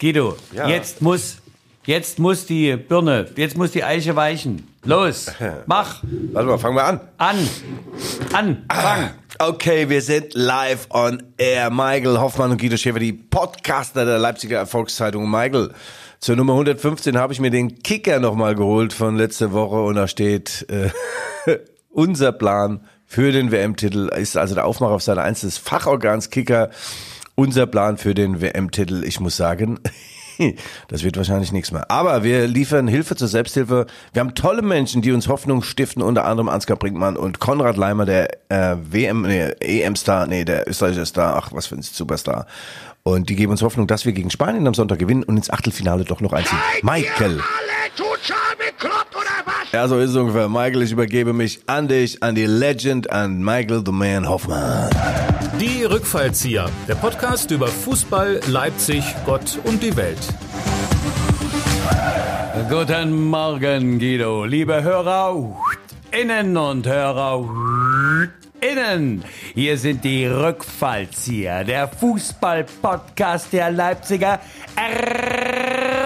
Guido, Ja. jetzt muss, jetzt muss die Birne, jetzt muss die Eiche weichen. Los, mach, Warte mal, fangen wir an. an, an, fang. Okay, wir sind live on air. Michael Hoffmann und Guido Schäfer, die Podcaster der Leipziger Erfolgszeitung. Michael, zur Nummer 115 habe ich mir den Kicker nochmal geholt von letzter Woche und da steht, äh, unser Plan für den WM-Titel ist also der Aufmacher auf Seite 1 des Fachorgans Kicker. Unser Plan für den WM-Titel, ich muss sagen, das wird wahrscheinlich nichts mehr. Aber wir liefern Hilfe zur Selbsthilfe. Wir haben tolle Menschen, die uns Hoffnung stiften, unter anderem Ansgar Brinkmann und Konrad Leimer, der äh, WM, nee, EM-Star, nee, der österreichische Star, ach, was für ein Superstar. Und die geben uns Hoffnung, dass wir gegen Spanien am Sonntag gewinnen und ins Achtelfinale doch noch einziehen. Michael. alle total bekloppt oder was? Ja, so ist es ungefähr. Michael, ich übergebe mich an dich, an die Legend, an Michael the Man Hoffmann. Die Rückfallzieher, der Podcast über Fußball, Leipzig, Gott und die Welt. Guten Morgen, Guido, liebe Hörer innen und Hörer innen. Hier sind die Rückfallzieher, der Fußball-Podcast der Leipziger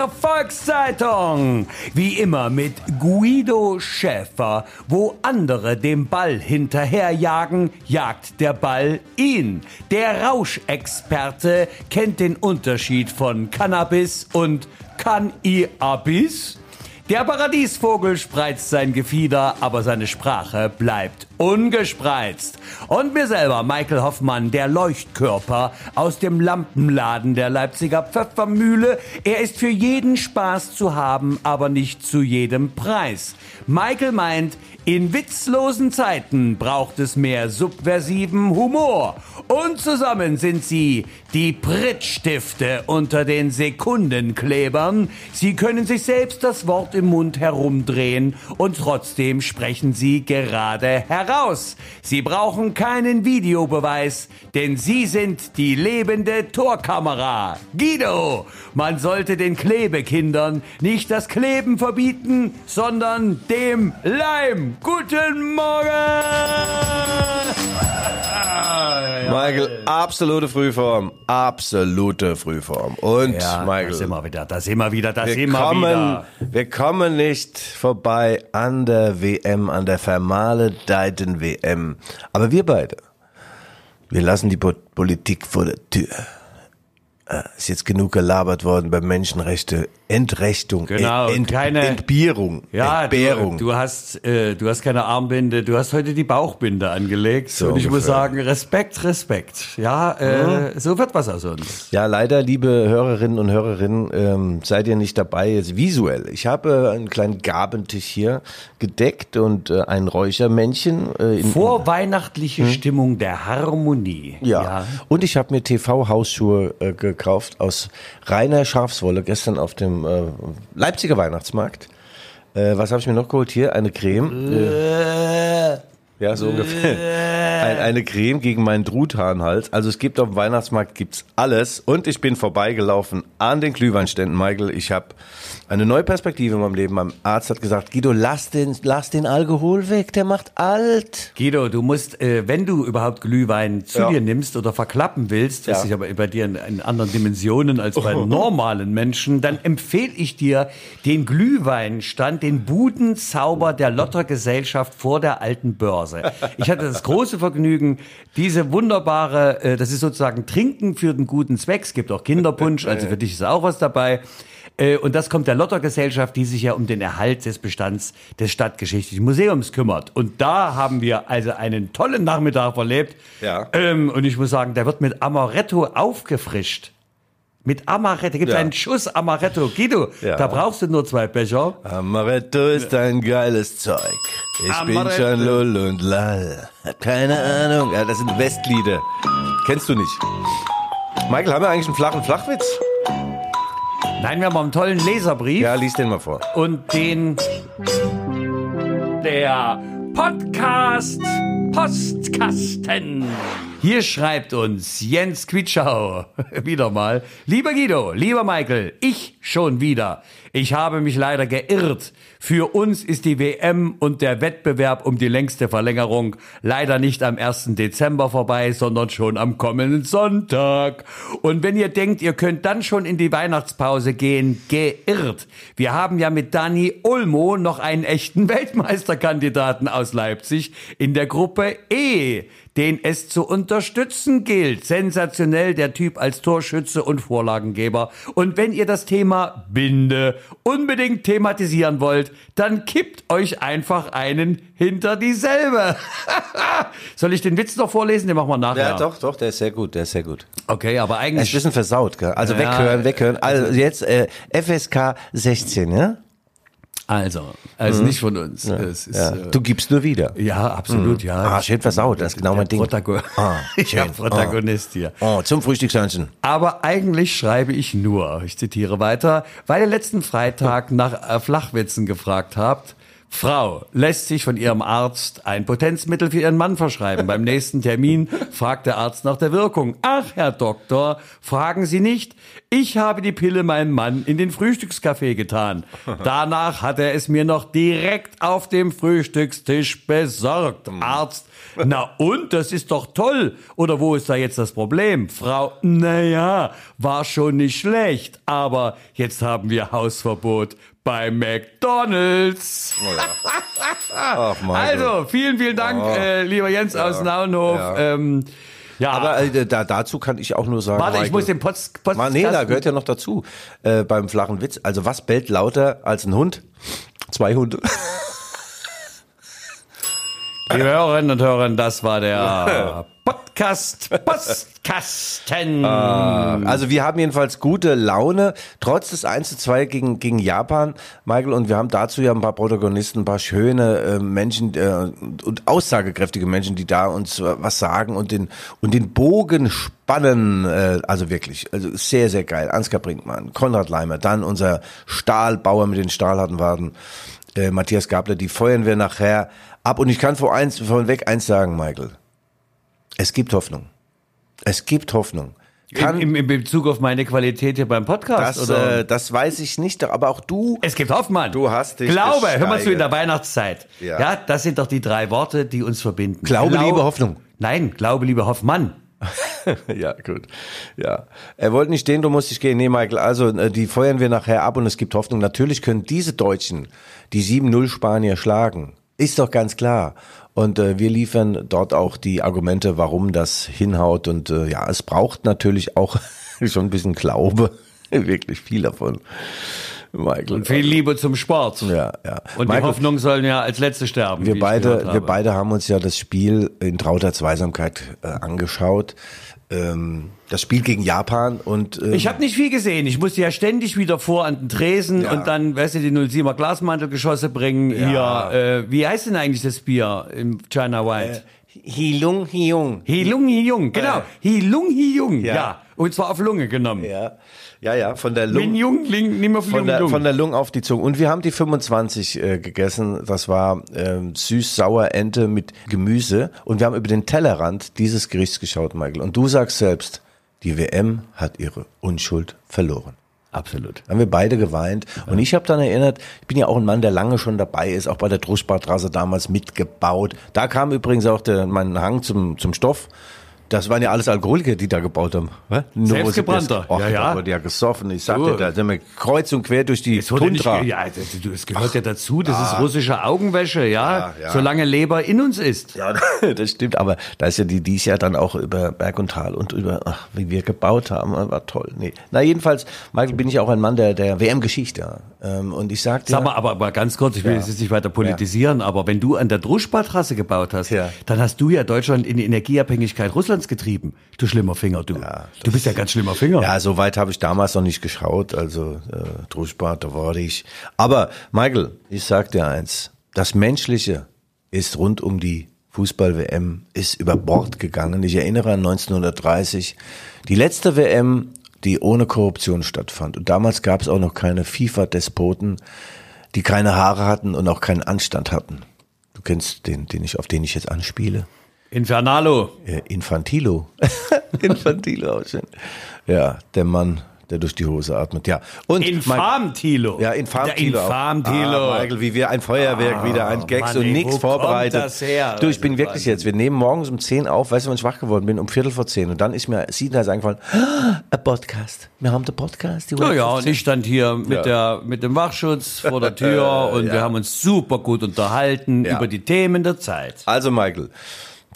Volkszeitung. Wie immer mit Guido Schäfer. Wo andere dem Ball hinterherjagen, jagt der Ball ihn. Der Rauschexperte kennt den Unterschied von Cannabis und Cannabis. Der Paradiesvogel spreizt sein Gefieder, aber seine Sprache bleibt ungespreizt. Und mir selber, Michael Hoffmann, der Leuchtkörper aus dem Lampenladen der Leipziger Pfeffermühle. Er ist für jeden Spaß zu haben, aber nicht zu jedem Preis. Michael meint, in witzlosen Zeiten braucht es mehr subversiven Humor. Und zusammen sind sie die Prittstifte unter den Sekundenklebern. Sie können sich selbst das Wort im Mund herumdrehen und trotzdem sprechen sie gerade heraus. Sie brauchen keinen Videobeweis, denn sie sind die lebende Torkamera. Guido, man sollte den Klebekindern nicht das Kleben verbieten, sondern dem Leim. Guten Morgen! Michael, absolute Frühform. Absolute Frühform. Und Ja, Michael. da sind wir wieder, da sind wir wieder, da Wir wir kommen, wieder. wir kommen nicht vorbei an der WM, an der vermaledeiten WM. Aber wir beide, wir lassen die Po- Politik vor der Tür. Äh, Ist jetzt genug gelabert worden bei Menschenrechte, Entrechtung, Genau, Ent, keine- Entbierung, Ja, Entbehrung. du, du hast, äh, du hast keine Armbinde, du hast heute die Bauchbinde angelegt. So und ich muss sagen, Respekt, Respekt. Ja, äh, so wird was aus uns. Ja, leider, liebe Hörerinnen und Hörerinnen, ähm, seid ihr nicht dabei, jetzt visuell. Ich habe einen kleinen Gabentisch hier gedeckt und äh, ein Räuchermännchen. Äh, Vorweihnachtliche Stimmung der Harmonie. Hm? ja. Und ich habe mir TV-Hausschuhe äh, gekauft aus reiner Schafswolle gestern auf dem äh, Leipziger Weihnachtsmarkt. Äh, was habe ich mir noch geholt? Hier eine Creme. Äh, ja, so ungefähr. Ein, eine Creme gegen meinen Truthahnhals. Also es gibt auf dem Weihnachtsmarkt gibt's alles. Und ich bin vorbeigelaufen an den Glühweinständen. Michael, ich habe eine neue Perspektive in meinem Leben. Mein Arzt hat gesagt, Guido, lass den, lass den Alkohol weg, der macht alt. Guido, du musst, äh, wenn du überhaupt Glühwein zu Ja. dir nimmst oder verklappen willst, was Ja. ich aber bei dir in, in anderen Dimensionen als bei normalen Menschen, dann empfehle ich dir den Glühweinstand, den Budenzauber der Lottergesellschaft vor der alten Börse. Ich hatte das große Vergnügen, diese wunderbare, äh, das ist sozusagen Trinken für den guten Zweck. Es gibt auch Kinderpunsch, also für dich ist auch was dabei. Äh, Und das kommt der Lottergesellschaft, die sich ja um den Erhalt des Bestands des Stadtgeschichtlichen Museums kümmert. Und da haben wir also einen tollen Nachmittag verlebt. Ja. Ähm, und ich muss sagen, der wird mit Amaretto aufgefrischt. Mit Amaretto, gibt Ja. einen Schuss Amaretto. Guido, Ja. da brauchst du nur zwei Becher. Amaretto ist ein geiles Zeug. Ich bin Amaretto. schon lull und lall. Keine Ahnung. Ja, das sind Westlieder. Kennst du nicht. Michael, haben wir eigentlich einen flachen Flachwitz? Nein, wir haben einen tollen Leserbrief. Ja, lies den mal vor. und den der Podcast Postkasten. Hier schreibt uns Jens Quitschau wieder mal. Lieber Guido, lieber Michael, ich schon wieder. Ich habe mich leider geirrt. Für uns ist die WM und der Wettbewerb um die längste Verlängerung leider nicht am 1. Dezember vorbei, sondern schon am kommenden Sonntag. Und wenn ihr denkt, ihr könnt dann schon in die Weihnachtspause gehen, geirrt. Wir haben ja mit Dani Olmo noch einen echten Weltmeisterkandidaten aus Leipzig in der Gruppe E den es zu unterstützen gilt. Sensationell der Typ als Torschütze und Vorlagengeber. Und wenn ihr das Thema Binde unbedingt thematisieren wollt, dann kippt euch einfach einen hinter dieselbe. Soll ich den Witz noch vorlesen? Den machen wir nachher. Ja, doch, doch, der ist sehr gut, der ist sehr gut. Okay, aber Er ist eigentlich ein bisschen versaut, gell? Also Ja, weghören, weghören. Also jetzt äh, FSK 16, ja? Also, also nicht von uns. Es ist, Mhm. ja. äh, Du gibst nur wieder. ja, absolut, ja. Ah, schön versaut, das ist genau mein Ding. Protago Ah, ja, schön. Protagonist hier. Oh, zum Frühstückshörnchen. Aber eigentlich schreibe ich nur, ich zitiere weiter, weil ihr letzten Freitag nach äh, Flachwitzen gefragt habt. Frau lässt sich von ihrem Arzt ein Potenzmittel für ihren Mann verschreiben. Beim nächsten Termin fragt der Arzt nach der Wirkung. Ach, Herr Doktor, fragen Sie nicht. Ich habe die Pille meinem Mann in den Frühstückskaffee getan. Danach hat er es mir noch direkt auf dem Frühstückstisch besorgt. Arzt, na und, das ist doch toll. Oder wo ist da jetzt das Problem? Frau, naja, war schon nicht schlecht, aber jetzt haben wir Hausverbot bei McDonald's. Ach, Michael. Also, vielen, vielen Dank, äh, lieber Jens aus Naunhof. Ja. Ähm, ja, Aber äh, da, dazu kann ich auch nur sagen. warte, ich Michael, muss den Post, Post Mal, nee, da gehört ja noch dazu. Äh, beim flachen Witz. Also was bellt lauter als ein Hund? Zwei Hunde. Liebe Hörerinnen und Hörer, das war der Podcast Postkasten. Also wir haben jedenfalls gute Laune, trotz des 1 zu 2 gegen, gegen Japan, Michael, und wir haben dazu ja ein paar Protagonisten, ein paar schöne äh, Menschen äh, und aussagekräftige Menschen, die da uns äh, was sagen und den, und den Bogen spannen, äh, also wirklich, also sehr, sehr geil. Ansgar Brinkmann, Konrad Leimer, dann unser Stahlbauer mit den stahlharten Waden, äh, Matthias Gabler, die feuern wir nachher ab. Und ich kann vor eins, vorweg eins sagen, Michael. Es gibt Hoffnung. Es gibt Hoffnung. Kann, im, in Bezug auf meine Qualität hier beim Podcast, das, oder? äh, das weiß ich nicht, aber auch du. Es gibt Hoffmann. Du hast dich Glaube, hör mal zu in der Weihnachtszeit. Ja. Ja. das sind doch die drei Worte, die uns verbinden. Glaube, Liebe, Hoffnung. Nein, Glaube, Liebe, Hoffmann. ja, gut. Ja. Er wollte nicht stehen, du musst dich gehen. Nee, Michael, also äh, die feuern wir nachher ab und es gibt Hoffnung. Natürlich können diese Deutschen die 7-0 Spanier schlagen. Ist doch ganz klar. Und äh, wir liefern dort auch die Argumente, warum das hinhaut. Und äh, ja, es braucht natürlich auch schon ein bisschen Glaube. Wirklich viel davon. Michael. Und viel Liebe zum Sport. ja, ja. Und die Michael, Hoffnung sollen ja als letzte sterben. Wir beide, wir beide haben uns ja das Spiel in trauter Zweisamkeit äh, angeschaut. Ähm, das Spiel gegen Japan und ähm, Ich habe nicht viel gesehen. Ich musste ja ständig wieder vor an den Tresen Ja. und dann, weißt du, die 07er Glasmantelgeschosse bringen. Ja. Hier, äh, wie heißt denn eigentlich das Bier im China White? Hilung Hiung. Hilung Hiyung, genau. Hilung Hiyung, Ja. ja. Und zwar auf Lunge genommen. Ja, ja, ja, von der Lung, Jung, Ling, nimm auf von der, Lung. von der Lung auf die Zunge. Und wir haben die 25 äh, gegessen. Das war ähm, süß-sauer Ente mit Gemüse. Und wir haben über den Tellerrand dieses Gerichts geschaut, Michael. Und du sagst selbst, die WM hat ihre Unschuld verloren. Absolut. haben wir beide geweint. Und ich habe dann erinnert, ich bin ja auch ein Mann, der lange schon dabei ist, auch bei der Druschbadstraße damals mitgebaut. Da kam übrigens auch der, mein Hang zum, zum Stoff. Das waren ja alles Alkoholiker, die da gebaut haben. Selbstgebrannter. Ja, ja, ja. Da wurde ja gesoffen. Ich sagte, da sind wir kreuz und quer durch die Es wurde nicht, Tundra. ja, das, es gehört ja dazu, das ist russische Augenwäsche, ja, Ja, ja. solange Leber in uns ist. Ja, das stimmt, aber da ist ja die dies Jahr dann auch über Berg und Tal und über, ach, wie wir gebaut haben, war toll. Nee. Na, jedenfalls, Michael, bin ich auch ein Mann der, der WM-Geschichte. ja. Ähm, Und ich sagte, Sag mal, aber, aber ganz kurz, ich will Ja. jetzt nicht weiter politisieren, aber wenn du an der Druschbadtrasse gebaut hast, Ja. dann hast du ja Deutschland in die Energieabhängigkeit Russlands getrieben. Du schlimmer Finger, du. du bist ja ganz schlimmer Finger. Ja, so weit habe ich damals noch nicht geschaut, also äh, Druschbad, da war ich. Aber Michael, ich sag dir eins, das Menschliche ist rund um die Fußball-WM, ist über Bord gegangen. Ich erinnere an 1930, die letzte WM, die ohne Korruption stattfand. Und damals gab es auch noch keine FIFA-Despoten, die keine Haare hatten und auch keinen Anstand hatten. Du kennst den, den ich, auf den ich jetzt anspiele. Infernalo. Äh, Infantilo. Infantilo, auch schön. Ja, der Mann, der durch die Hose atmet. Ja. Und Infam Tilo. Ja, Infam Der Tilo. auch. Infam Tilo. Ah, Michael, wie wir ein Feuerwerk wieder, ein Gags Mann, und nichts kommt vorbereitet. das her? Du, ich bin ist wirklich jetzt, wir nehmen morgens um 10 auf, weißt du, wann ich wach geworden bin? Um Viertel vor 10. Und dann ist mir Sina eingefallen, ah, ein Podcast. Wir haben den Podcast. Die Ja, ja, und 115. ich stand hier mit, der, mit dem Wachschutz vor der Tür und wir haben uns super gut unterhalten Ja. über die Themen der Zeit. Also Michael,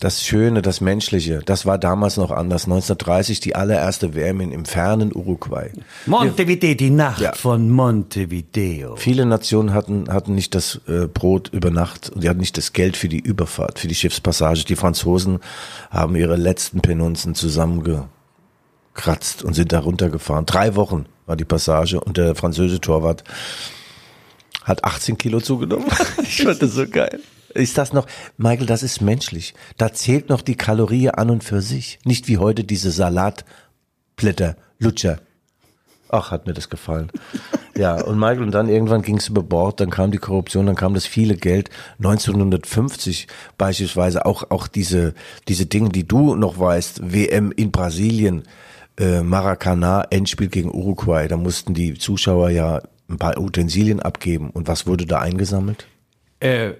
das Schöne, das Menschliche, das war damals noch anders. 1930 die allererste WM in, im fernen Uruguay. Montevideo, die Nacht Ja. von Montevideo. Viele Nationen hatten, hatten nicht das äh, Brot über Nacht und die hatten nicht das Geld für die Überfahrt, für die Schiffspassage. Die Franzosen haben ihre letzten Penunzen zusammengekratzt und sind da runtergefahren. Drei Wochen war die Passage und der französische Torwart hat 18 Kilo zugenommen. ich fand das so geil. Ist das noch, Michael, das ist menschlich. Da zählt noch die Kalorie an und für sich. Nicht wie heute diese Salatblätter, Lutscher. Ach, hat mir das gefallen. Ja, und Michael, und dann irgendwann ging es über Bord, dann kam die Korruption, dann kam das viele Geld. 1950 beispielsweise auch, auch diese, diese Dinge, die du noch weißt, WM in Brasilien, äh, Maracanã, Endspiel gegen Uruguay, da mussten die Zuschauer ja ein paar Utensilien abgeben. Und was wurde da eingesammelt? Äh,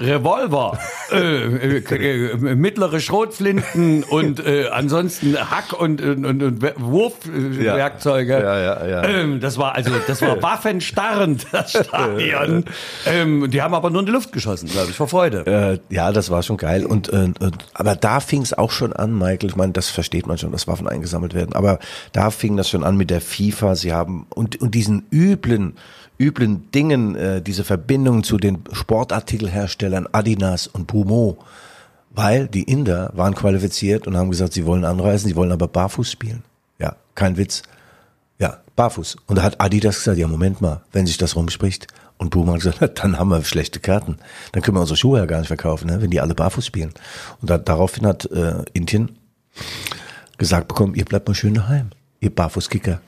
Revolver, äh, äh, äh, mittlere Schrotflinten und äh, ansonsten Hack- und, und, und, und Wurfwerkzeuge. Ja, ja, ja. Ähm, das war also, das war waffenstarrend, das Stadion. ähm, die haben aber nur in die Luft geschossen, glaube ich, vor Freude. Äh, ja, das war schon geil. Und, äh, und aber da fing es auch schon an, Michael. Ich meine, das versteht man schon, dass Waffen eingesammelt werden. Aber da fing das schon an mit der FIFA. Sie haben und und diesen üblen üblen Dingen, äh, diese Verbindung zu den Sportartikelherstellern Adidas und Puma, weil die Inder waren qualifiziert und haben gesagt, sie wollen anreisen, sie wollen aber barfuß spielen. Ja, kein Witz. Ja, barfuß. Und da hat Adidas gesagt, ja, Moment mal, wenn sich das rumspricht. Und Puma hat gesagt, dann haben wir schlechte Karten. Dann können wir unsere Schuhe ja gar nicht verkaufen, ne, wenn die alle barfuß spielen. Und da, daraufhin hat äh, Indien gesagt bekommen, ihr bleibt mal schön daheim, ihr Barfußkicker.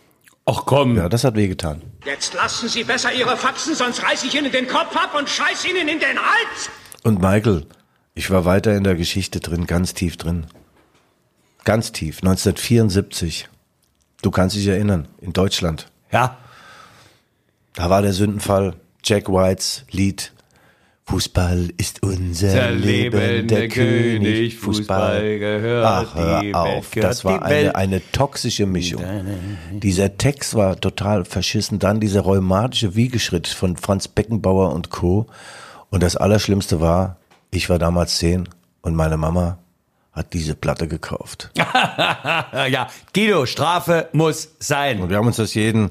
Ach komm. Ja, das hat wehgetan. Jetzt lassen Sie besser Ihre Faxen, sonst reiß ich Ihnen den Kopf ab und scheiß Ihnen in den Hals! Und Michael, ich war weiter in der Geschichte drin, ganz tief drin. Ganz tief, 1974. Du kannst dich erinnern, in Deutschland. Ja. Da war der Sündenfall Jack Whites Lied Fußball ist unser Der Leben, der König, König, Fußball gehört Ach, hör die auf, Welt, das war Welt. eine, eine toxische Mischung. Dieser Text war total verschissen. Dann dieser rheumatische Wiegeschritt von Franz Beckenbauer und Co. Und das Allerschlimmste war, ich war damals zehn und meine Mama hat diese Platte gekauft. ja, Guido, Strafe muss sein. Und wir haben uns das jeden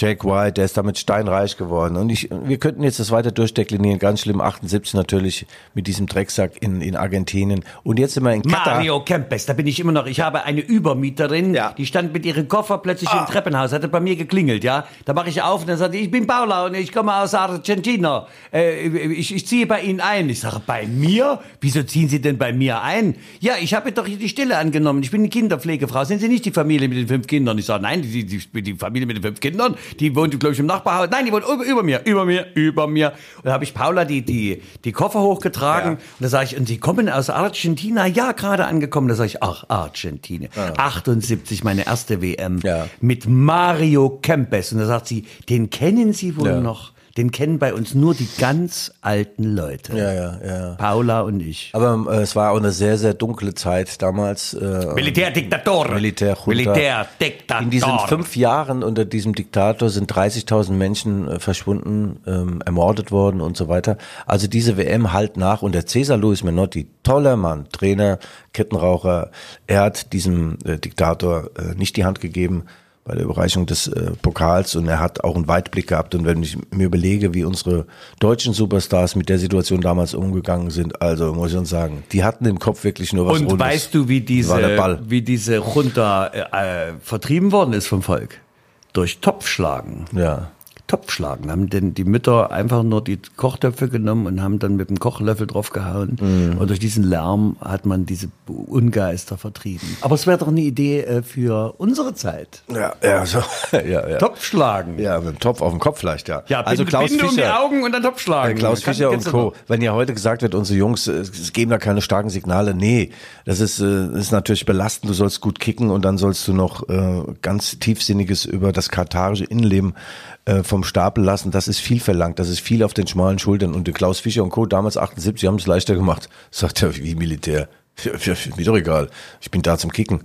Jack White, der ist damit steinreich geworden. Und ich, wir könnten jetzt das weiter durchdeklinieren. Ganz schlimm, 78 natürlich mit diesem Drecksack in, in Argentinien. Und jetzt sind wir in Katar. Mario Kempes, da bin ich immer noch. Ich habe eine Übermieterin, Ja. die stand mit ihrem Koffer plötzlich im Treppenhaus, hatte bei mir geklingelt, ja. Da mache ich auf und dann sagt die, ich bin Paula und ich komme aus Argentina. Äh, ich, ich ziehe bei Ihnen ein. Ich sage, bei mir? Wieso ziehen Sie denn bei mir ein? Ja, ich habe doch die Stelle angenommen. Ich bin eine Kinderpflegefrau. Sind Sie nicht die Familie mit den fünf Kindern? Ich sage, nein, die, die, die Familie mit den fünf Kindern, die wohnt, glaube ich, im Nachbarhaus. Nein, die wohnt über, über mir, über mir, über mir. Und da habe ich Paula die, die, die Koffer hochgetragen. Ja. Und da sage ich, und Sie kommen aus Argentina? Ja, gerade angekommen. Da sage ich, ach, Argentina. 78, meine erste WM. Ja. Mit Mario Kempes. Und da sagt sie, den kennen Sie wohl Ja. noch. Den kennen bei uns nur die ganz alten Leute. Ja, ja, ja. Paula und ich. Aber äh, es war auch eine sehr, sehr dunkle Zeit damals. Äh, Militärdiktator. Militärjunta. Militärdiktator. In diesen fünf Jahren unter diesem Diktator sind 30.000 Menschen äh, verschwunden, ähm, ermordet worden und so weiter. Also diese WM halt nach und der Cesar Luis Menotti, toller Mann, Trainer, Kettenraucher, er hat diesem äh, Diktator äh, nicht die Hand gegeben bei der Überreichung des äh, Pokals und er hat auch einen Weitblick gehabt und wenn ich mir überlege, wie unsere deutschen Superstars mit der Situation damals umgegangen sind, also muss ich uns sagen, die hatten im Kopf wirklich nur was Und Rundes. weißt du, wie diese, wie diese Junta äh, äh, vertrieben worden ist vom Volk? Durch Topfschlagen. Ja. Topfschlagen. Haben denn die Mütter einfach nur die Kochtöpfe genommen und haben dann mit dem Kochlöffel draufgehauen. Mhm. Und durch diesen Lärm hat man diese Ungeister vertrieben. Aber es wäre doch eine Idee äh, für unsere Zeit. Ja, ja, so. ja, ja. Topfschlagen. Ja, mit dem Topf auf dem Kopf vielleicht, ja. Ja, also Binde, Klaus Binde um die Fischer. Augen und dann Topfschlagen. Ja, Klaus Fischer und Co. Wenn ja heute gesagt wird, unsere Jungs, äh, es geben da keine starken Signale, nee, das ist, äh, ist natürlich belastend. Du sollst gut kicken und dann sollst du noch äh, ganz tiefsinniges über das katarische Innenleben äh, vom Stapel lassen. Das ist viel verlangt, das ist viel auf den schmalen Schultern. Und Klaus Fischer und Co. damals 78 haben es leichter gemacht. Sagt er, wie Militär. Mir doch egal. Ich bin da zum Kicken.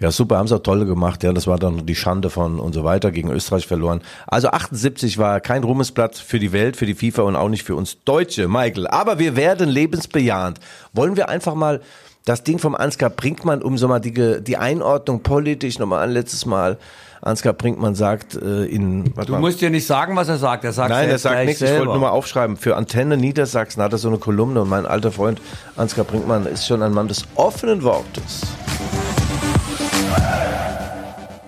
Ja, super, haben sie auch tolle gemacht. Ja, das war dann die Schande von und so weiter gegen Österreich verloren. Also 78 war kein Ruhmesblatt für die Welt, für die FIFA und auch nicht für uns Deutsche, Michael. Aber wir werden lebensbejahend. Wollen wir einfach mal das Ding vom Ansgar Brinkmann, um so mal die, die Einordnung politisch nochmal an letztes Mal. Ansgar Brinkmann sagt äh, in, Du mal. musst dir nicht sagen, was er sagt. Er sagt Nein, er sagt nichts. Ich wollte selber. nur mal aufschreiben. Für Antenne Niedersachsen hat er so eine Kolumne und mein alter Freund Ansgar Brinkmann ist schon ein Mann des offenen Wortes.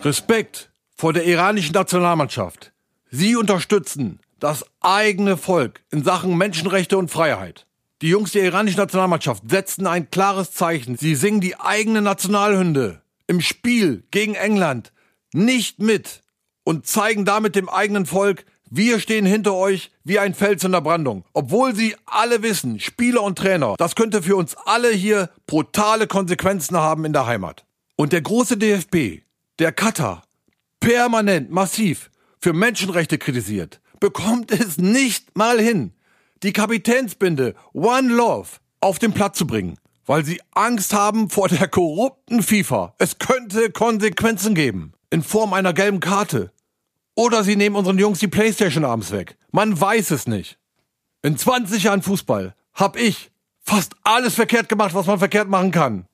Respekt vor der iranischen Nationalmannschaft. Sie unterstützen das eigene Volk in Sachen Menschenrechte und Freiheit. Die Jungs der iranischen Nationalmannschaft setzen ein klares Zeichen. Sie singen die eigene Nationalhymne im Spiel gegen England nicht mit und zeigen damit dem eigenen Volk, wir stehen hinter euch wie ein Fels in der Brandung. Obwohl sie alle wissen, Spieler und Trainer, das könnte für uns alle hier brutale Konsequenzen haben in der Heimat. Und der große DFB, der Katar, permanent massiv für Menschenrechte kritisiert, bekommt es nicht mal hin, die Kapitänsbinde One Love auf den Platz zu bringen, weil sie Angst haben vor der korrupten FIFA. Es könnte Konsequenzen geben in Form einer gelben Karte. Oder sie nehmen unseren Jungs die Playstation abends weg. Man weiß es nicht. In 20 Jahren Fußball hab ich fast alles verkehrt gemacht, was man verkehrt machen kann.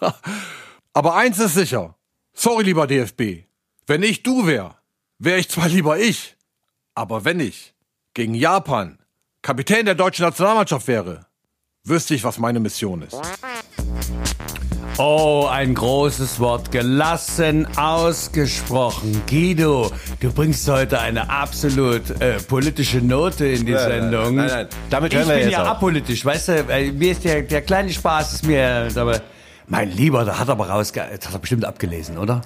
Aber eins ist sicher. Sorry, lieber DFB. Wenn ich du wär, wär ich zwar lieber ich. Aber wenn ich gegen Japan Kapitän der deutschen Nationalmannschaft wäre, wüsste ich, was meine Mission ist. Oh, ein großes Wort. Gelassen ausgesprochen. Guido, du bringst heute eine absolut äh, politische Note in die Nein, nein, Sendung. nein, nein. Damit ich hören wir bin jetzt ja auf. apolitisch, weißt du? Mir ist der, der kleine Spaß ist mir, aber mein Lieber, da hat er aber rausge... Das hat er bestimmt abgelesen, oder?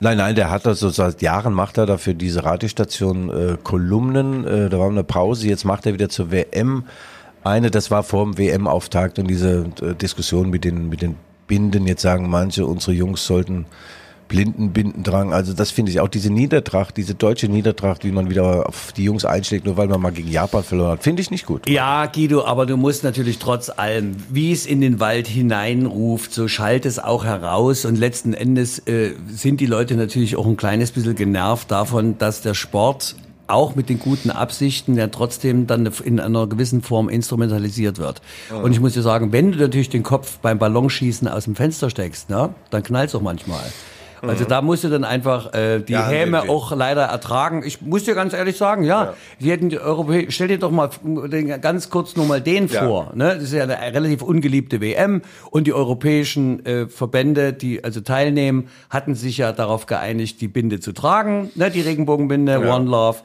Nein, nein, der hat das so seit Jahren macht er dafür diese Radiostation äh, Kolumnen. Äh, da war eine Pause, jetzt macht er wieder zur WM eine. Das war vor dem WM-Auftakt und diese äh, Diskussion mit den mit den Binden. Jetzt sagen manche, unsere Jungs sollten Blindenbinden tragen. Also das finde ich auch diese Niedertracht, diese deutsche Niedertracht, wie man wieder auf die Jungs einschlägt, nur weil man mal gegen Japan verloren hat, finde ich nicht gut. Ja, Guido, aber du musst natürlich trotz allem, wie es in den Wald hineinruft, so schallt es auch heraus. Und letzten Endes äh, sind die Leute natürlich auch ein kleines bisschen genervt davon, dass der Sport auch mit den guten Absichten ja trotzdem dann in einer gewissen Form instrumentalisiert wird. Und ich muss dir sagen, wenn du natürlich den Kopf beim Ballonschießen aus dem Fenster steckst, ne, dann knallt's auch manchmal. Also da musst du dann einfach äh, die Ja, Häme wirklich. auch leider ertragen. Ich muss dir ganz ehrlich sagen, ja, die hätten die Europä stell dir doch mal den, ganz kurz nur mal den Ja. vor. Ne? Das ist ja eine relativ ungeliebte WM und die europäischen äh, Verbände, die also teilnehmen, hatten sich ja darauf geeinigt, die Binde zu tragen, ne? die Regenbogenbinde, Ja. One Love.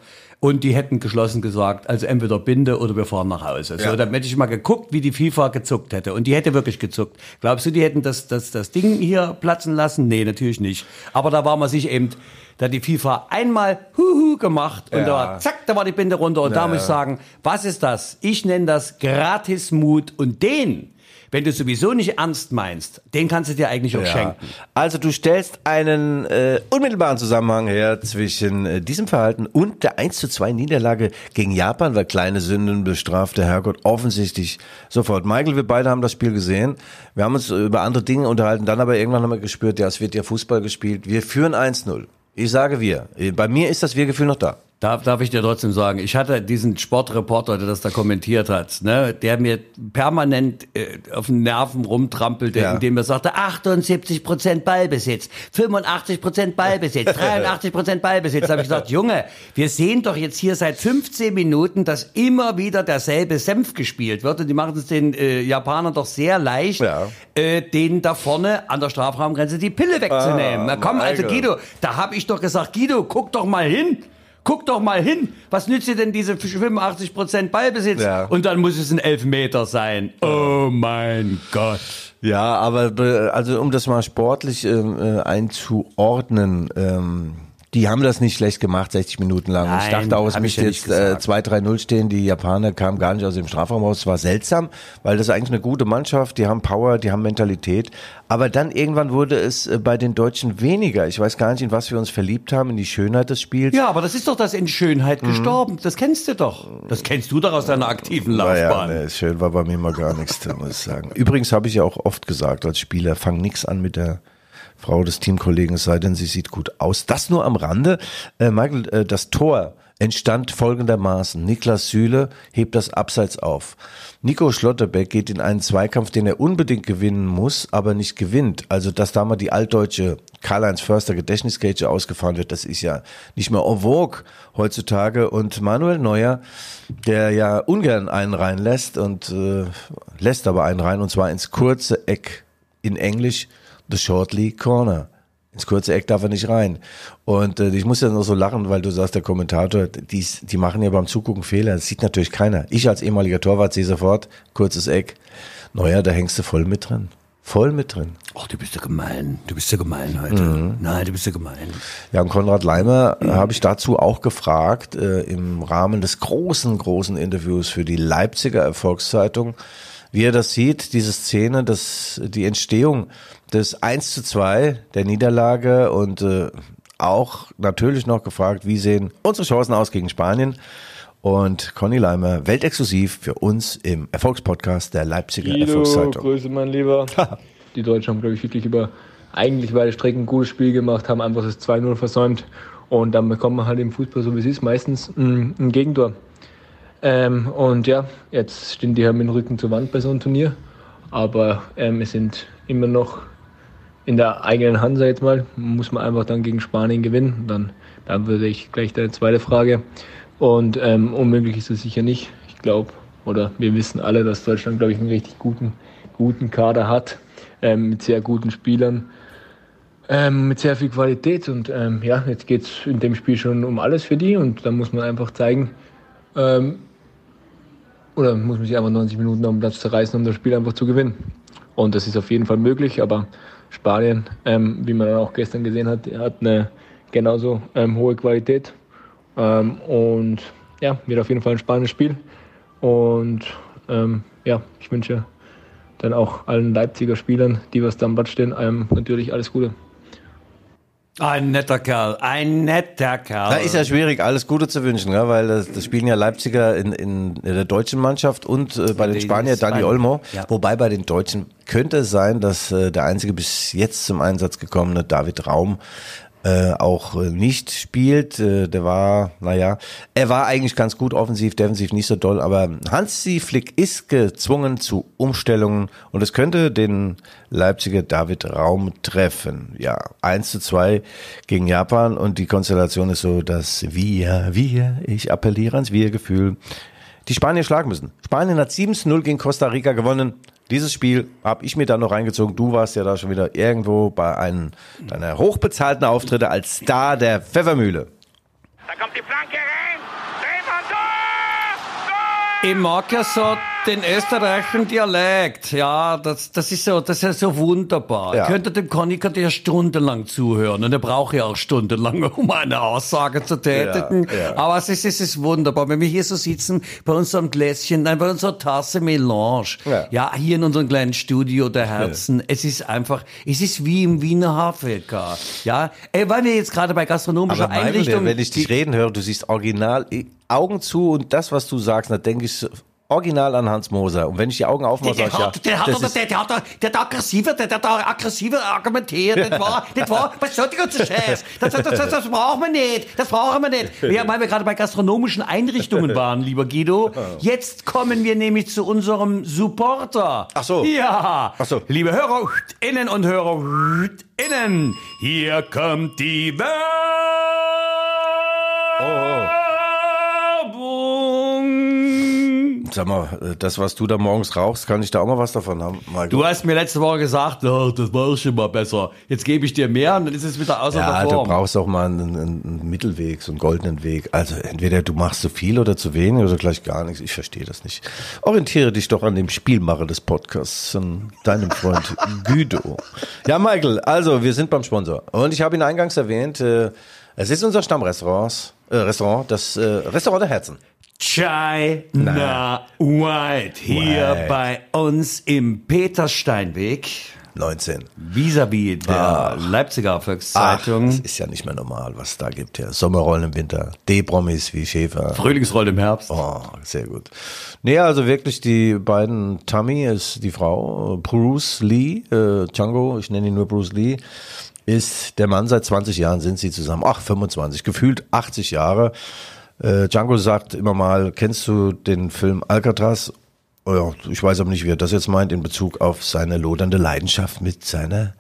Und die hätten geschlossen gesagt, also entweder Binde oder wir fahren nach Hause. So, Ja. dann hätte ich mal geguckt, wie die FIFA gezuckt hätte. Und die hätte wirklich gezuckt. Glaubst du, die hätten das, das, das Ding hier platzen lassen? Nee, natürlich nicht. Aber da war man sich eben, da hat die FIFA einmal Huhu gemacht und Ja. da war, zack, da war die Binde runter. Und da muss ich sagen, was ist das? Ich nenne das Gratismut. Und den, wenn du sowieso nicht ernst meinst, den kannst du dir eigentlich auch Ja. schenken. Also du stellst einen äh, unmittelbaren Zusammenhang her zwischen äh, diesem Verhalten und der 1 zu 2 Niederlage gegen Japan, weil kleine Sünden bestraft der Herrgott offensichtlich sofort. Michael, wir beide haben das Spiel gesehen. Wir haben uns über andere Dinge unterhalten, dann aber irgendwann haben wir gespürt, ja, es wird ja Fußball gespielt. Wir führen 1-0. Ich sage wir. Bei mir ist das Wir-Gefühl noch da. Darf, darf ich dir trotzdem sagen, ich hatte diesen Sportreporter, der das da kommentiert hat, ne, der mir permanent äh, auf den Nerven rumtrampelte, Ja. indem er sagte, 78 Prozent Ballbesitz, 85 Prozent Ballbesitz, 83 Prozent Ballbesitz. Da habe ich gesagt, Junge, wir sehen doch jetzt hier seit 15 Minuten, dass immer wieder derselbe Senf gespielt wird und die machen es den äh, Japanern doch sehr leicht, Ja. äh, denen da vorne an der Strafraumgrenze die Pille wegzunehmen. Ah, Na komm, also. Guido, da habe ich doch gesagt, Guido, guck doch mal hin. Guck doch mal hin. Was nützt dir denn diese 85% Ballbesitz? Ja. Und dann muss es ein Elfmeter sein. Oh mein Gott. Ja, aber be- also um das mal sportlich ähm, äh, einzuordnen, ähm, die haben das nicht schlecht gemacht, 60 Minuten lang. ich Nein, dachte auch, es ich müsste ja jetzt äh, gesagt. 2-3-0 stehen. Die Japaner kamen gar nicht aus dem Strafraum raus. Es war seltsam, weil das ist eigentlich eine gute Mannschaft. Die haben Power, die haben Mentalität. Aber dann irgendwann wurde es äh, bei den Deutschen weniger. Ich weiß gar nicht, in was wir uns verliebt haben, in die Schönheit des Spiels. Ja, aber das ist doch das in Schönheit gestorben. Das kennst du doch. Das kennst du doch aus deiner aktiven Naja, Laufbahn. nee, schön war bei mir mal gar nichts, muss ich sagen. Übrigens habe ich ja auch oft gesagt als Spieler, fang nix an mit der Frau des Teamkollegen, sei denn, sie sieht gut aus. Das nur am Rande. Äh, Michael, äh, das Tor entstand folgendermaßen. Niklas Süle hebt das Abseits auf. Nico Schlotterbeck geht in einen Zweikampf, den er unbedingt gewinnen muss, aber nicht gewinnt. Also, dass da mal die altdeutsche Karl-Heinz Förster Gedächtnisgage ausgefahren wird, das ist ja nicht mehr en vogue heutzutage. Und Manuel Neuer, der ja ungern einen reinlässt und äh, lässt aber einen rein, und zwar ins kurze Eck in Englisch, the shortly corner. Ins kurze Eck darf er nicht rein. Und äh, ich muss ja nur so lachen, weil du sagst, der Kommentator, die, die machen ja beim Zugucken Fehler. Das sieht natürlich keiner. Ich als ehemaliger Torwart sehe sofort, kurzes Eck. Neuer, da hängst du voll mit drin. Voll mit drin. Ach, du bist ja gemein. Du bist ja gemein heute. Mhm. Nein, du bist ja gemein. Ja, und Konrad Leimer äh, habe ich dazu auch gefragt, äh, im Rahmen des großen, großen Interviews für die Leipziger Erfolgszeitung, wie er das sieht, diese Szene, dass die Entstehung des 1 zu 2 der Niederlage und äh, auch natürlich noch gefragt, wie sehen unsere Chancen aus gegen Spanien? Und Conny Leimer, weltexklusiv für uns im Erfolgspodcast der Leipziger Guido, Erfolgszeitung. Grüße, mein Lieber. Die Deutschen haben, glaube ich, wirklich über eigentlich beide Strecken ein gutes Spiel gemacht, haben einfach das 2-0 versäumt. Und dann bekommt man halt im Fußball, so wie es ist, meistens ein, ein Gegentor. Ähm, und ja, jetzt stehen die halt mit dem Rücken zur Wand bei so einem Turnier. Aber ähm, es sind immer noch in der eigenen ich jetzt mal, muss man einfach dann gegen Spanien gewinnen. Dann, dann würde ich gleich deine zweite Frage. Und ähm, unmöglich ist es sicher nicht. Ich glaube, oder wir wissen alle, dass Deutschland, glaube ich, einen richtig guten, guten Kader hat, ähm, mit sehr guten Spielern, ähm, mit sehr viel Qualität. Und ähm, ja, jetzt geht es in dem Spiel schon um alles für die. Und da muss man einfach zeigen, ähm, oder muss man sich einfach 90 Minuten auf den Platz zerreißen, um das Spiel einfach zu gewinnen. Und das ist auf jeden Fall möglich, aber Spanien, ähm, wie man auch gestern gesehen hat, hat eine genauso ähm, hohe Qualität. Ähm, und ja, wird auf jeden Fall ein spannendes Spiel. Und ähm, ja, ich wünsche dann auch allen Leipziger Spielern, die was da am Blatt stehen, ähm, natürlich alles Gute. Ein netter Kerl, ein netter Kerl. Da ist ja schwierig, alles Gute zu wünschen, ja, weil das, das spielen ja Leipziger in, in der deutschen Mannschaft und äh, bei den Spaniern Dani Olmo. ja. Wobei bei den Deutschen könnte es sein, dass äh, der einzige bis jetzt zum Einsatz gekommene David Raum äh, auch äh, nicht spielt. Äh, der war, naja, er war eigentlich ganz gut offensiv, defensiv nicht so doll, aber Hansi Flick ist gezwungen zu Umstellungen und es könnte den Leipziger David Raum treffen. Ja, 1 zu 2 gegen Japan und die Konstellation ist so, dass wir, wir, ich appelliere ans Wir-Gefühl, die Spanier schlagen müssen. Spanien hat 7 zu 0 gegen Costa Rica gewonnen. Dieses Spiel habe ich mir dann noch reingezogen. Du warst ja da schon wieder irgendwo bei einem deiner hochbezahlten Auftritte als Star der Pfeffermühle. Da kommt die Flanke rein. Drehmann, Tor! Tor! Ja so den österreichischen Dialekt. Ja, das, das ist so, das ist ja so wunderbar. Ja. Ich könnte dem Conny könnte ja stundenlang zuhören und er braucht ja auch stundenlang, um eine Aussage zu tätigen. Ja, ja. Aber es ist, es ist wunderbar, wenn wir hier so sitzen bei unserem Gläschen, nein, bei unserer Tasse Melange. Ja. Ja, hier in unserem kleinen Studio der Herzen. Es ist einfach, es ist wie im Wiener HVK. Ja, Ey, weil wir jetzt gerade bei gastronomischer Aber Einrichtung, wenn ich dich reden höre, du siehst original äh, Augen zu und das, was du sagst, da denke ich original an Hans Moser. Und wenn ich die Augen aufmache, Der, sag der, ich ja, hat, der, hat, das der, der, hat, der hat aggressiver, der, der hat aggressiver argumentiert. Das war, das war, was soll die ganze Scheiß? Das, das, das, das brauchen wir nicht. Das brauchen wir nicht. Ja, weil wir gerade bei gastronomischen Einrichtungen waren, lieber Guido. Jetzt kommen wir nämlich zu unserem Supporter. Ach so. Ja. Ach so. Liebe HörerInnen und HörerInnen, hier kommt die Oh, Werbung. Sag mal, äh, das, was du da morgens rauchst, kann ich da auch mal was davon haben, Michael? Du hast mir letzte Woche gesagt, oh, das war schon mal besser. Jetzt gebe ich dir mehr und dann ist es wieder außer ja, der du Form. brauchst auch mal einen, einen Mittelweg, so einen goldenen Weg. Also entweder du machst zu viel oder zu wenig oder gleich gar nichts. Ich verstehe das nicht. Orientiere dich doch an dem Spielmacher des Podcasts, von deinem Freund Güdo. Ja, Michael, also wir sind beim Sponsor. Und ich habe ihn eingangs erwähnt, äh, es ist unser Stammrestaurant, äh, Restaurant, das äh, Restaurant der Herzen. China White hier White. bei uns im Petersteinweg. 19. Vis-à-vis der Leipziger Ach, Volkszeitung. das ist ja nicht mehr normal, was es da gibt. Ja. Sommerrollen im Winter, D-Promis wie Schäfer. Frühlingsroll im Herbst. Oh, sehr gut. Nee, also wirklich die beiden, Tammy ist die Frau, Bruce Lee, äh, Django, ich nenne ihn nur Bruce Lee, ist der Mann, seit 20 Jahren sind sie zusammen. Ach, 25, gefühlt 80 Jahre. Äh, Django sagt immer mal, kennst du den Film Alcatraz? Oh ja, ich weiß aber nicht, wie er das jetzt meint, in Bezug auf seine lodernde Leidenschaft mit seiner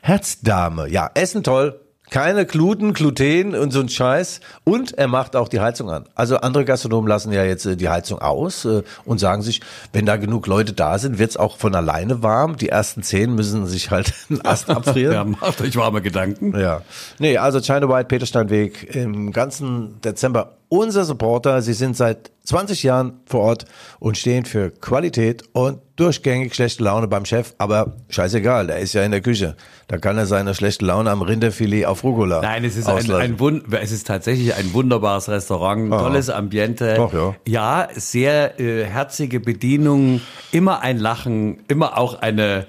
Herzdame. Ja, Essen toll. Keine Gluten, Gluten und so ein Scheiß. Und er macht auch die Heizung an. Also andere Gastronomen lassen ja jetzt äh, die Heizung aus äh, und sagen sich, wenn da genug Leute da sind, wird's auch von alleine warm. Die ersten zehn müssen sich halt einen Ast abfrieren. Ja, macht euch warme Gedanken. Ja. Nee, also China White, Petersteinweg im ganzen Dezember unser Supporter. Sie sind seit 20 Jahren vor Ort und stehen für Qualität und durchgängig schlechte Laune beim Chef. Aber scheißegal, der ist ja in der Küche. Da kann er seine schlechte Laune am Rinderfilet auf Rucola Nein, es ist, ein, ein Wund es ist tatsächlich ein wunderbares Restaurant, tolles Ambiente. Doch, ja. ja, sehr äh, herzige Bedienung, immer ein Lachen, immer auch eine,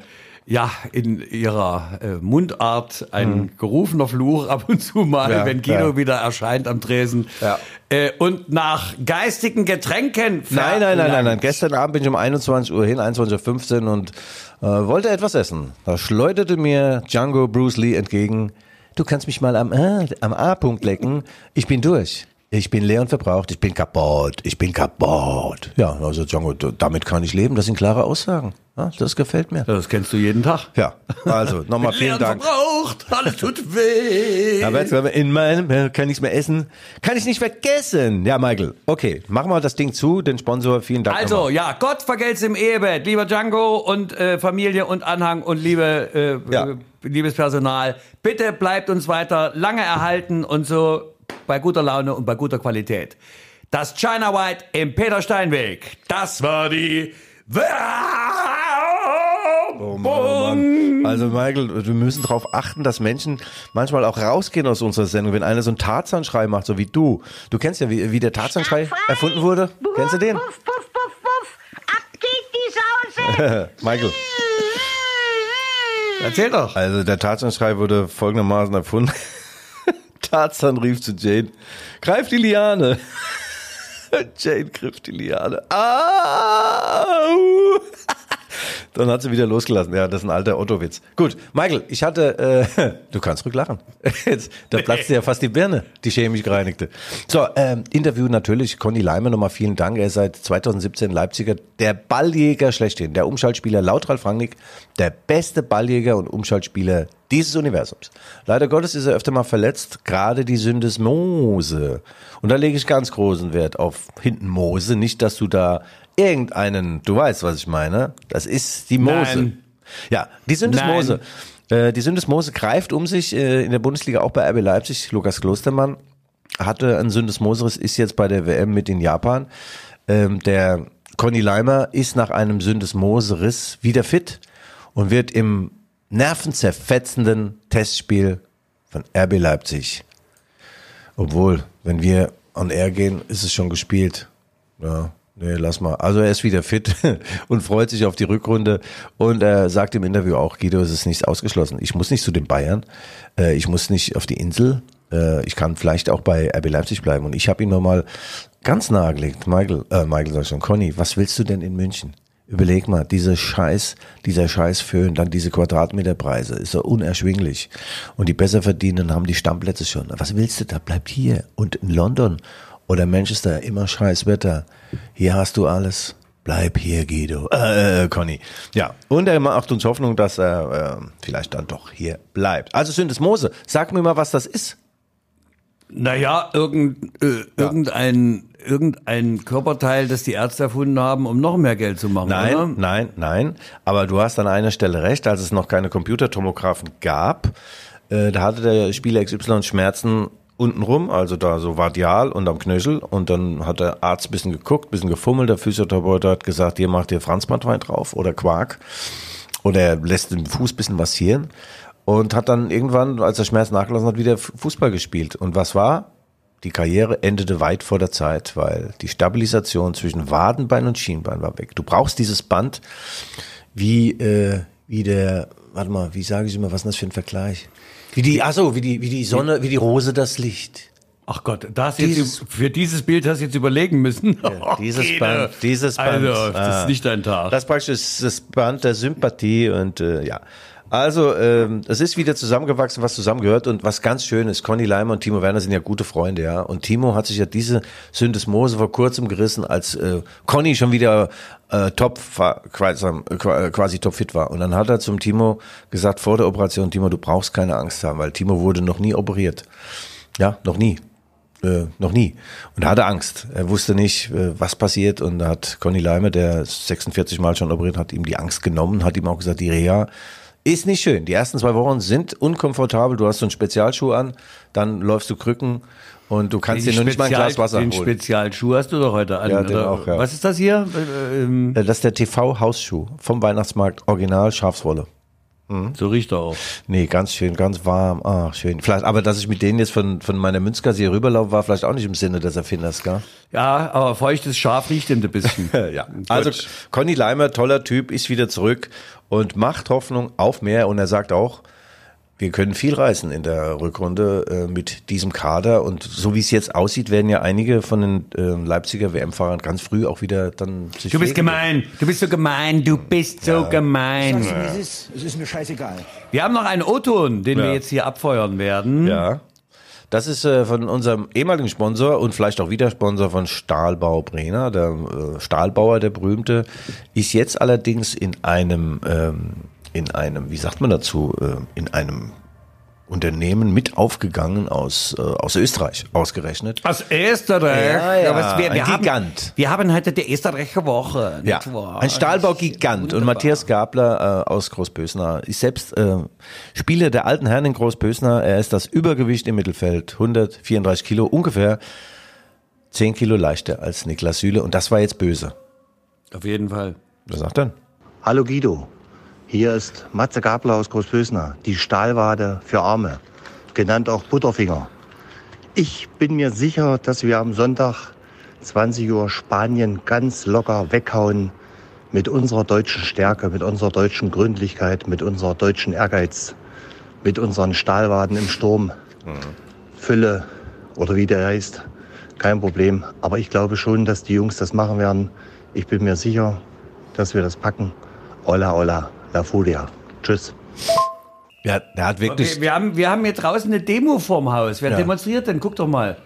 ja, in ihrer äh, Mundart ein gerufener Fluch ab und zu mal. Ja, wenn Guido ja. wieder erscheint am Tresen. Ja. Äh, und nach geistigen Getränken. Nein, nein, nein, nein, nein. Gestern Abend bin ich um 21 Uhr hin, 21.15 Uhr und äh, wollte etwas essen. Da schleuderte mir Django Bruce Lee entgegen. Du kannst mich mal am, A- am A-Punkt lecken. Ich bin durch. Ich bin leer und verbraucht. Ich bin kaputt. Ich bin kaputt. Ja, also Django, damit kann ich leben. Das sind klare Aussagen. Das gefällt mir. Das kennst du jeden Tag. Ja, also nochmal vielen Dank. verbraucht, alles tut weh. Aber jetzt in meinem äh, kann ich mehr essen. Kann ich nicht vergessen. Ja, Michael. Okay, machen wir das Ding zu. Den Sponsor, vielen Dank. Also, nochmal. ja, Gott vergelt's im Ehebett, lieber Django und äh, Familie und Anhang und liebe, äh, Ja. äh, liebes Personal. Bitte bleibt uns weiter lange erhalten und so bei guter Laune und bei guter Qualität. Das China White im Peter Steinweg, das war die Oh Mann, oh Mann. Also Michael, wir müssen darauf achten, dass Menschen manchmal auch rausgehen aus unserer Sendung, wenn einer so einen Tarzanschrei macht, so wie du. Du kennst ja, wie, wie der Tarzanschrei erfunden wurde. Kennst du den? Puff, puff, puff, puff. Ab geht die Sause. Michael. Erzähl doch. Also der Tarzanschrei wurde folgendermaßen erfunden. Tarzan rief zu Jane, greif die Liane. Jane griff die Liane. Au! Dann hat sie wieder losgelassen. Ja, das ist ein alter Otto-Witz. Gut, Michael, ich hatte, äh, du kannst ruhig lachen. Jetzt, da platzt ja fast die Birne, die chemisch gereinigte. So, ähm, Interview natürlich, Conny Leimer, nochmal vielen Dank. Er ist seit 2017 Leipziger, der Balljäger schlechthin, der Umschaltspieler laut Ralf Rangnick, der beste Balljäger und Umschaltspieler dieses Universums. Leider Gottes ist er öfter mal verletzt, gerade die Syndesmose. Und da lege ich ganz großen Wert auf hinten Mose, nicht, dass du da irgendeinen, du weißt, was ich meine, das ist die Mose. Nein. Ja, die Syndesmose. Äh, die Syndesmose greift um sich äh, in der Bundesliga auch bei RB Leipzig. Lukas Klostermann hatte einen Syndesmoseriss, ist jetzt bei der WM mit in Japan. Ähm, der Conny Leimer ist nach einem Syndesmoseriss wieder fit und wird im nervenzerfetzenden Testspiel von RB Leipzig. Obwohl, wenn wir on air gehen, ist es schon gespielt. Ja, nee, lass mal. Also er ist wieder fit und freut sich auf die Rückrunde und er sagt im Interview auch, Guido, es ist nichts ausgeschlossen. Ich muss nicht zu den Bayern, äh, ich muss nicht auf die Insel, äh, ich kann vielleicht auch bei RB Leipzig bleiben. Und ich habe ihn nochmal ganz nahegelegt, Michael, äh, Michael sag schon, Conny, was willst du denn in München? Überleg mal, diese Scheiß, dieser Scheiß Föhn, dann diese Quadratmeterpreise, ist so unerschwinglich. Und die Besserverdienenden haben die Stammplätze schon. Was willst du da? Bleib hier. Und in London oder Manchester immer scheiß Wetter. Hier hast du alles. Bleib hier, Guido. Äh, äh, Conny. Ja. Und er macht uns Hoffnung, dass er äh, vielleicht dann doch hier bleibt. Also Syndesmose, sag mir mal, was das ist. Naja, irgend, äh, irgendein irgendein Körperteil, das die Ärzte erfunden haben, um noch mehr Geld zu machen, Nein, oder? nein, nein. Aber du hast an einer Stelle recht, als es noch keine Computertomographen gab, äh, da hatte der Spieler XY Schmerzen untenrum, also da so radial und am Knöchel. Und dann hat der Arzt ein bisschen geguckt, ein bisschen gefummelt. Der Physiotherapeut hat gesagt, ihr macht ihr Franzbandwein drauf oder Quark. Oder er lässt den Fuß ein bisschen massieren. Und hat dann irgendwann, als der Schmerz nachgelassen hat, wieder Fußball gespielt. Und was war? Die Karriere endete weit vor der Zeit, weil die Stabilisation zwischen Wadenbein und Schienbein war weg. Du brauchst dieses Band wie, äh, wie der, warte mal, wie sage ich immer, was ist das für ein Vergleich? Wie die, ach so, wie die, wie die Sonne, wie die Rose das Licht. Ach Gott, das jetzt, Dieses- für dieses Bild hast du jetzt überlegen müssen. Dieses Okay, Band, dieses Band. Also, das Ah. ist nicht dein Tag. Das ist praktisch das Band der Sympathie und äh, ja. Also, ähm, es ist wieder zusammengewachsen, was zusammengehört und was ganz schön ist, Conny Leimer und Timo Werner sind ja gute Freunde, ja. Und Timo hat sich ja diese Syndesmose vor kurzem gerissen, als äh, Conny schon wieder äh, top quasi, äh, quasi top fit war. Und dann hat er zum Timo gesagt vor der Operation, Timo, du brauchst keine Angst haben, weil Timo wurde noch nie operiert. Ja, noch nie. Äh, noch nie. Und er hatte Angst. Er wusste nicht, äh, was passiert. Und da hat Conny Leimer, der 46 Mal schon operiert hat, ihm die Angst genommen, hat ihm auch gesagt, die Reha ist nicht schön. Die ersten zwei Wochen sind unkomfortabel. Du hast so einen Spezialschuh an, dann läufst du Krücken und du kannst dir noch nicht mal ein Glas Wasser Den holen. Spezialschuh hast du doch heute an. Ja, den oder? auch, ja. Was ist das hier? Äh, ähm, Äh, Das ist der TV-Hausschuh vom Weihnachtsmarkt, Original Schafswolle. So riecht er auch. Nee, ganz schön, ganz warm. Ach, schön. Vielleicht, aber dass ich mit denen jetzt von, von meiner Münzgasse hier rüberlaufe, war vielleicht auch nicht im Sinne des Erfinders, gell? Ja, aber feuchtes Schaf riecht ein bisschen. Ja. Also Conny Leimer, toller Typ, ist wieder zurück und macht Hoffnung auf mehr. Und er sagt auch, wir können viel reißen in der Rückrunde äh, mit diesem Kader. Und so wie es jetzt aussieht, werden ja einige von den äh, Leipziger WM-Fahrern ganz früh auch wieder dann sich Du bist gemein. Du bist so gemein. Du bist so gemein. Es ist, es ist mir scheißegal. Wir haben noch einen O-Ton, den wir Ja. jetzt hier abfeuern werden. Ja. Das ist äh, von unserem ehemaligen Sponsor und vielleicht auch wieder Sponsor von Stahlbau Brenner. Der äh, Stahlbauer, der berühmte, ist jetzt allerdings in einem, ähm, in einem, wie sagt man dazu, äh, in einem Unternehmen mit aufgegangen aus, äh, aus Österreich, ausgerechnet. Aus Österreich. Ja, ja, was wir, wir ein haben, Gigant. Wir haben heute die Österreicher Woche. Ja, wahr? ein Stahlbaugigant. Und. Matthias Gabler äh, aus Großbösner ist selbst äh, Spieler der alten Herren in Großbösner. Er ist das Übergewicht im Mittelfeld, 134 Kilo, ungefähr 10 Kilo leichter als Niklas Süle. Und das war jetzt böse. Auf jeden Fall. Was sagt er? Hallo Guido, hier ist Matze Gabler aus Großbösner, die Stahlwade für Arme, genannt auch Butterfinger. Ich bin mir sicher, dass wir am Sonntag 20 Uhr Spanien ganz locker weghauen mit unserer deutschen Stärke, mit unserer deutschen Gründlichkeit, mit unserer deutschen Ehrgeiz, mit unseren Stahlwaden im Sturm. Fülle oder wie der heißt, kein Problem. Aber ich glaube schon, dass die Jungs das machen werden. Ich bin mir sicher, dass wir das packen. Hola, hola, la furia. Tschüss. Ja, der hat wirklich. Wir, wir, haben, wir haben hier draußen eine Demo vorm Haus. Wer Ja. demonstriert denn? Guck doch mal.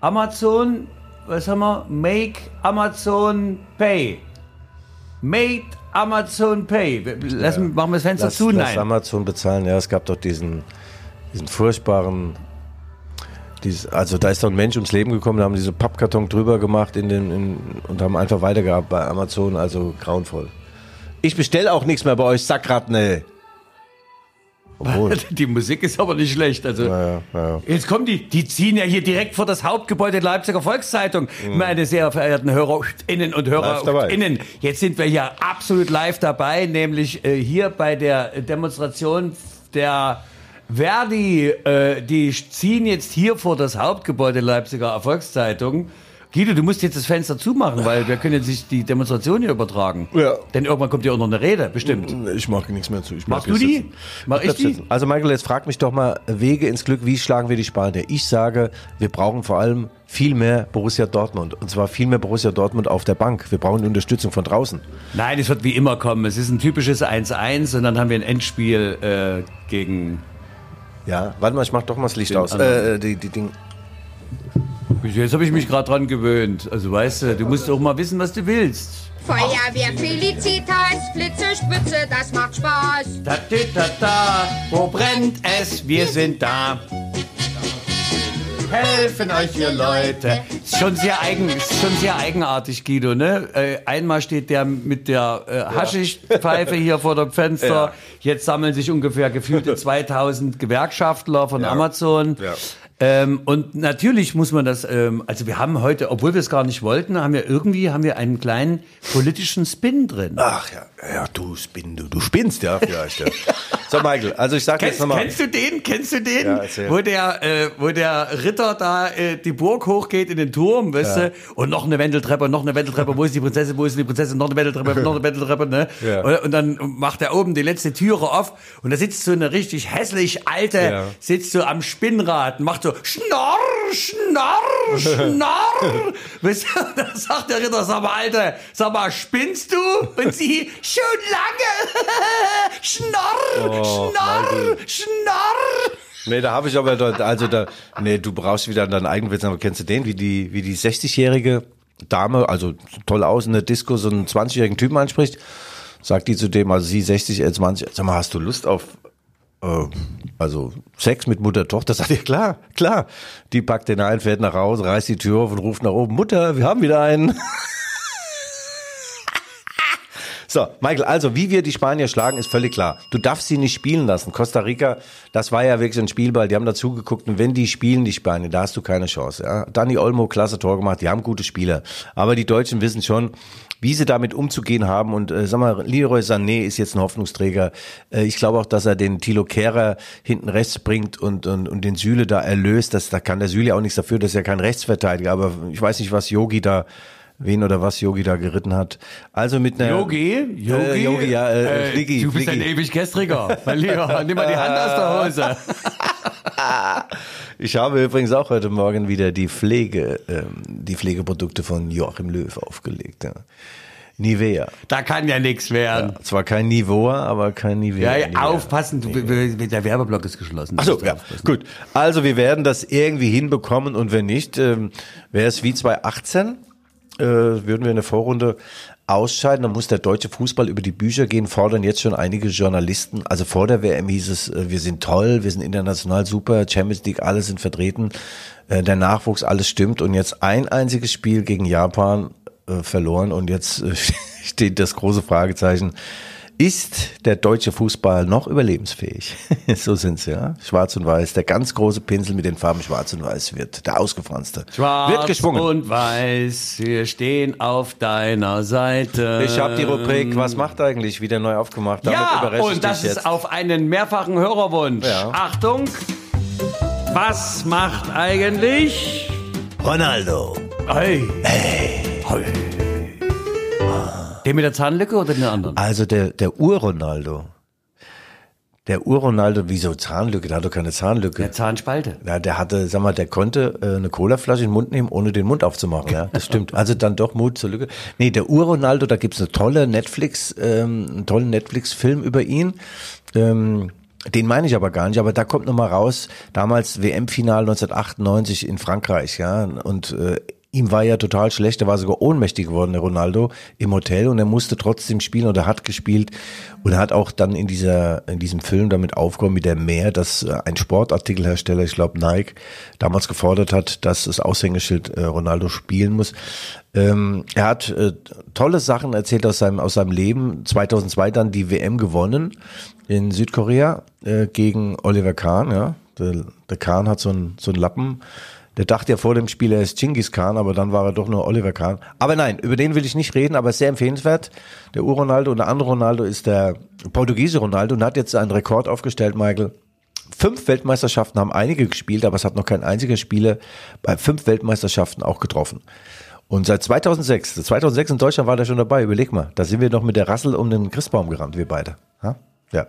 Amazon, was haben wir? Make Amazon Pay. Made Amazon Pay. Wir- Lassen, Machen wir das Fenster Lass, zu? lass Nein. Amazon bezahlen. Ja, es gab doch diesen, diesen furchtbaren. Dieses, also da ist doch ein Mensch ums Leben gekommen, da haben diese Pappkarton drüber gemacht in den, in, und haben einfach weitergehabt bei Amazon, also grauenvoll. Ich bestelle auch nichts mehr bei euch, Sackratten, ey. Obwohl. Die Musik ist aber nicht schlecht. Also ja, ja. jetzt kommen die, die ziehen ja hier direkt vor das Hauptgebäude der Leipziger Volkszeitung. Meine sehr verehrten HörerInnen und Mhm. HörerInnen. Jetzt sind wir hier absolut live dabei, nämlich äh, hier bei der Demonstration der Verdi. Äh, die ziehen jetzt hier vor das Hauptgebäude der Leipziger Volkszeitung. Guido, du musst jetzt das Fenster zumachen, weil wir können jetzt nicht die Demonstration hier übertragen. Ja. Denn irgendwann kommt ja auch noch eine Rede, bestimmt. Ich mag nichts mehr zu. Ich Machst du die? sitzen. Mach ich bleib die? sitzen. Also Michael, jetzt frag mich doch mal, Wege ins Glück, wie schlagen wir die Spanier? Ich sage, wir brauchen vor allem viel mehr Borussia Dortmund. Und zwar viel mehr Borussia Dortmund auf der Bank. Wir brauchen die Unterstützung von draußen. Nein, es wird wie immer kommen. Es ist ein typisches 1-1 und dann haben wir ein Endspiel äh, gegen. Ja, warte mal, ich mach doch mal das Licht aus. anderen. Äh, die, die Ding. Jetzt habe ich mich gerade dran gewöhnt. Also weißt du, du musst auch mal wissen, was du willst. Feuerwehr Felicitas, Blitze, Spitze, das macht Spaß. Ta -ta -ta -ta, wo brennt es? Wir sind da. helfen euch ihr Leute. Ist schon sehr eigen, ist schon sehr eigenartig, Guido, ne? Äh, einmal steht der mit der äh, Haschischpfeife hier vor dem Fenster. Ja. Jetzt sammeln sich ungefähr gefühlte 2000 Gewerkschaftler von Amazon. Ja. Ähm, und natürlich muss man das, ähm, also wir haben heute, obwohl wir es gar nicht wollten, haben wir irgendwie haben wir einen kleinen politischen Spin drin. Ach ja, ja, du spinn, du, du spinnst, ja, vielleicht, ja. So, Michael, also ich sag jetzt nochmal. kennst du den? Kennst du den? Ja, wo der, äh, wo der Ritter da äh, die Burg hochgeht in den Turm, weißt du? Und noch eine Wendeltreppe, noch eine Wendeltreppe. Wo ist die Prinzessin? Wo ist die Prinzessin? Noch eine Wendeltreppe, noch eine Wendeltreppe, ne? Ja. Und, und dann macht er oben die letzte Türe auf und da sitzt so eine richtig hässlich alte, Ja. sitzt so am Spinnrad und macht so Schnorr, Schnorr, Schnorr. weißt du? Da sagt der Ritter, sag mal, Alter, sag mal, spinnst du? Und sie, schon lange. Schnorr, Schnorr, Schnorr. Nee, da habe ich aber dort, also da, nee, du brauchst wieder deinen eigenen Witz, aber kennst du den, wie die, wie die 60-jährige Dame, also toll aus in der Disco, so einen 20-jährigen Typen anspricht, sagt die zu dem, also sie 60, er 20, sag mal, hast du Lust auf, äh, also Sex mit Mutter, Tochter? Sagt ihr, klar, klar. Die packt den ein, fährt nach Hause, reißt die Tür auf und ruft nach oben, Mutter, wir haben wieder einen. So, Michael, also wie wir die Spanier schlagen, ist völlig klar. Du darfst sie nicht spielen lassen. Costa Rica, das war ja wirklich ein Spielball, die haben dazu geguckt und wenn die spielen, die Spanier, da hast du keine Chance. Ja? Dani Olmo, klasse Tor gemacht, die haben gute Spieler. Aber die Deutschen wissen schon, wie sie damit umzugehen haben und äh, sag mal, Leroy Sané ist jetzt ein Hoffnungsträger. Äh, ich glaube auch, dass er den Thilo Kehrer hinten rechts bringt und, und, und den Süle da erlöst. Das, da kann der Süle auch nichts dafür, das ist ja kein Rechtsverteidiger, aber ich weiß nicht, was Yogi da wen oder was Yogi da geritten hat. Also mit einer Yogi? Yogi? Äh, Yogi, ja, äh, Äh, Fliggi, du bist ein ewig gestriger. Mein Lieber, nimm mal die Hand aus der Hose. Ich habe übrigens auch heute Morgen wieder die Pflege, ähm, die Pflegeprodukte von Joachim Löw aufgelegt. Ja. Nivea. Da kann ja nichts werden. Zwar kein Nivoa, aber kein Nivea. Ja, ja, Nivea. aufpassen, du, der Werbeblock ist geschlossen. Ach so, ja, gut. Also wir werden das irgendwie hinbekommen und wenn nicht, ähm, wäre es wie 2018, äh, würden wir in der Vorrunde ausscheiden, dann muss der deutsche Fußball über die Bücher gehen, fordern jetzt schon einige Journalisten. Also vor der WM hieß es, äh, wir sind toll, wir sind international super, Champions League, alle sind vertreten, äh, der Nachwuchs, alles stimmt und jetzt ein einziges Spiel gegen Japan äh, verloren und jetzt steht das große Fragezeichen. Ist der deutsche Fußball noch überlebensfähig? so sind's ja. Schwarz und Weiß. Der ganz große Pinsel mit den Farben Schwarz und Weiß wird der ausgefranste. Schwarz wird geschwungen. und weiß, wir stehen auf deiner Seite. Ich habe die Rubrik Was macht eigentlich wieder neu aufgemacht. Damit Ja, und das ist auf einen mehrfachen Hörerwunsch. Ja. Achtung, was macht eigentlich... Ronaldo. Hey. Hey. Den mit der Zahnlücke oder den anderen? Also der, der Ur-Ronaldo. Der Ur-Ronaldo, wieso Zahnlücke? Der hat doch keine Zahnlücke. Der Zahnspalte. Ja, der hatte, sag mal, der konnte äh, eine Colaflasche in den Mund nehmen, ohne den Mund aufzumachen. Ja, das stimmt. Also dann doch Mut zur Lücke. Nee, der Ur-Ronaldo, da gibt's eine tolle Netflix, ähm, einen tollen Netflix-Film über ihn. Ähm, den meine ich aber gar nicht, aber da kommt noch mal raus, damals WM-Final 1998 in Frankreich, ja, und äh, ihm war ja total schlecht, er war sogar ohnmächtig geworden, der Ronaldo, im Hotel und er musste trotzdem spielen oder hat gespielt und er hat auch dann in dieser in diesem Film damit aufgekommen mit der Mehr, dass äh, ein Sportartikelhersteller, ich glaube Nike, damals gefordert hat, dass das Aushängeschild äh, Ronaldo spielen muss. Ähm, er hat äh, tolle Sachen erzählt aus seinem aus seinem Leben. 2002 dann die WM gewonnen in Südkorea äh, gegen Oliver Kahn. Ja, der, der Kahn hat so einen so einen Lappen. Der dachte ja vor dem Spiel, er ist Genghis Khan, aber dann war er doch nur Oliver Kahn. Aber nein, über den will ich nicht reden, aber sehr empfehlenswert. Der Ur-Ronaldo und der andere Ronaldo ist der portugiesische Ronaldo und hat jetzt einen Rekord aufgestellt, Michael. Fünf Weltmeisterschaften haben einige gespielt, aber es hat noch kein einziger Spieler bei fünf Weltmeisterschaften auch getroffen. Und seit 2006, 2006 in Deutschland war der schon dabei, überleg mal, da sind wir noch mit der Rassel um den Christbaum gerannt, wir beide. Ja.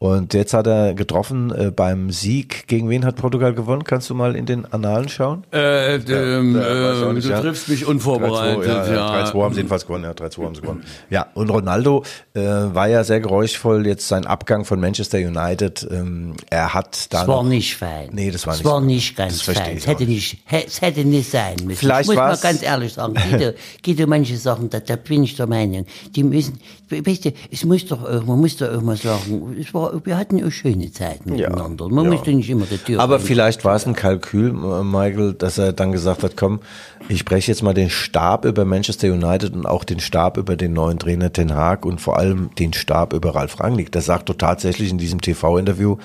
Ja. Und jetzt hat er getroffen äh, beim Sieg. Gegen wen hat Portugal gewonnen? Kannst du mal in den Annalen schauen? Äh, ähm, Ja, äh, nicht, du ja. triffst mich unvorbereitet. 3-2, ja, 3-2 haben sie jedenfalls gewonnen, ja, 3-2 haben sie gewonnen. Ja, und Ronaldo äh, war ja sehr geräuschvoll, jetzt sein Abgang von Manchester United. Ähm, er hat da Das war nicht fein. Nee, das war das nicht war so. nicht ganz Das fein. ich Es hätte nicht, es hätte nicht sein müssen. Vielleicht ich muss mal ganz ehrlich sagen, Guido, Guido, manche Sachen, da, da bin ich der Meinung, die müssen, weißt du, es muss doch man muss doch mal sagen, es war wir hatten auch schöne Zeiten miteinander. Man muss doch nicht immer der Tür Aber vielleicht war es ein Kalkül, äh, Michael, dass er dann gesagt hat, komm, ich breche jetzt mal den Stab über Manchester United und auch den Stab über den neuen Trainer Ten Hag und vor allem den Stab über Ralf Rangnick. Das sagt doch tatsächlich in diesem TV-Interview,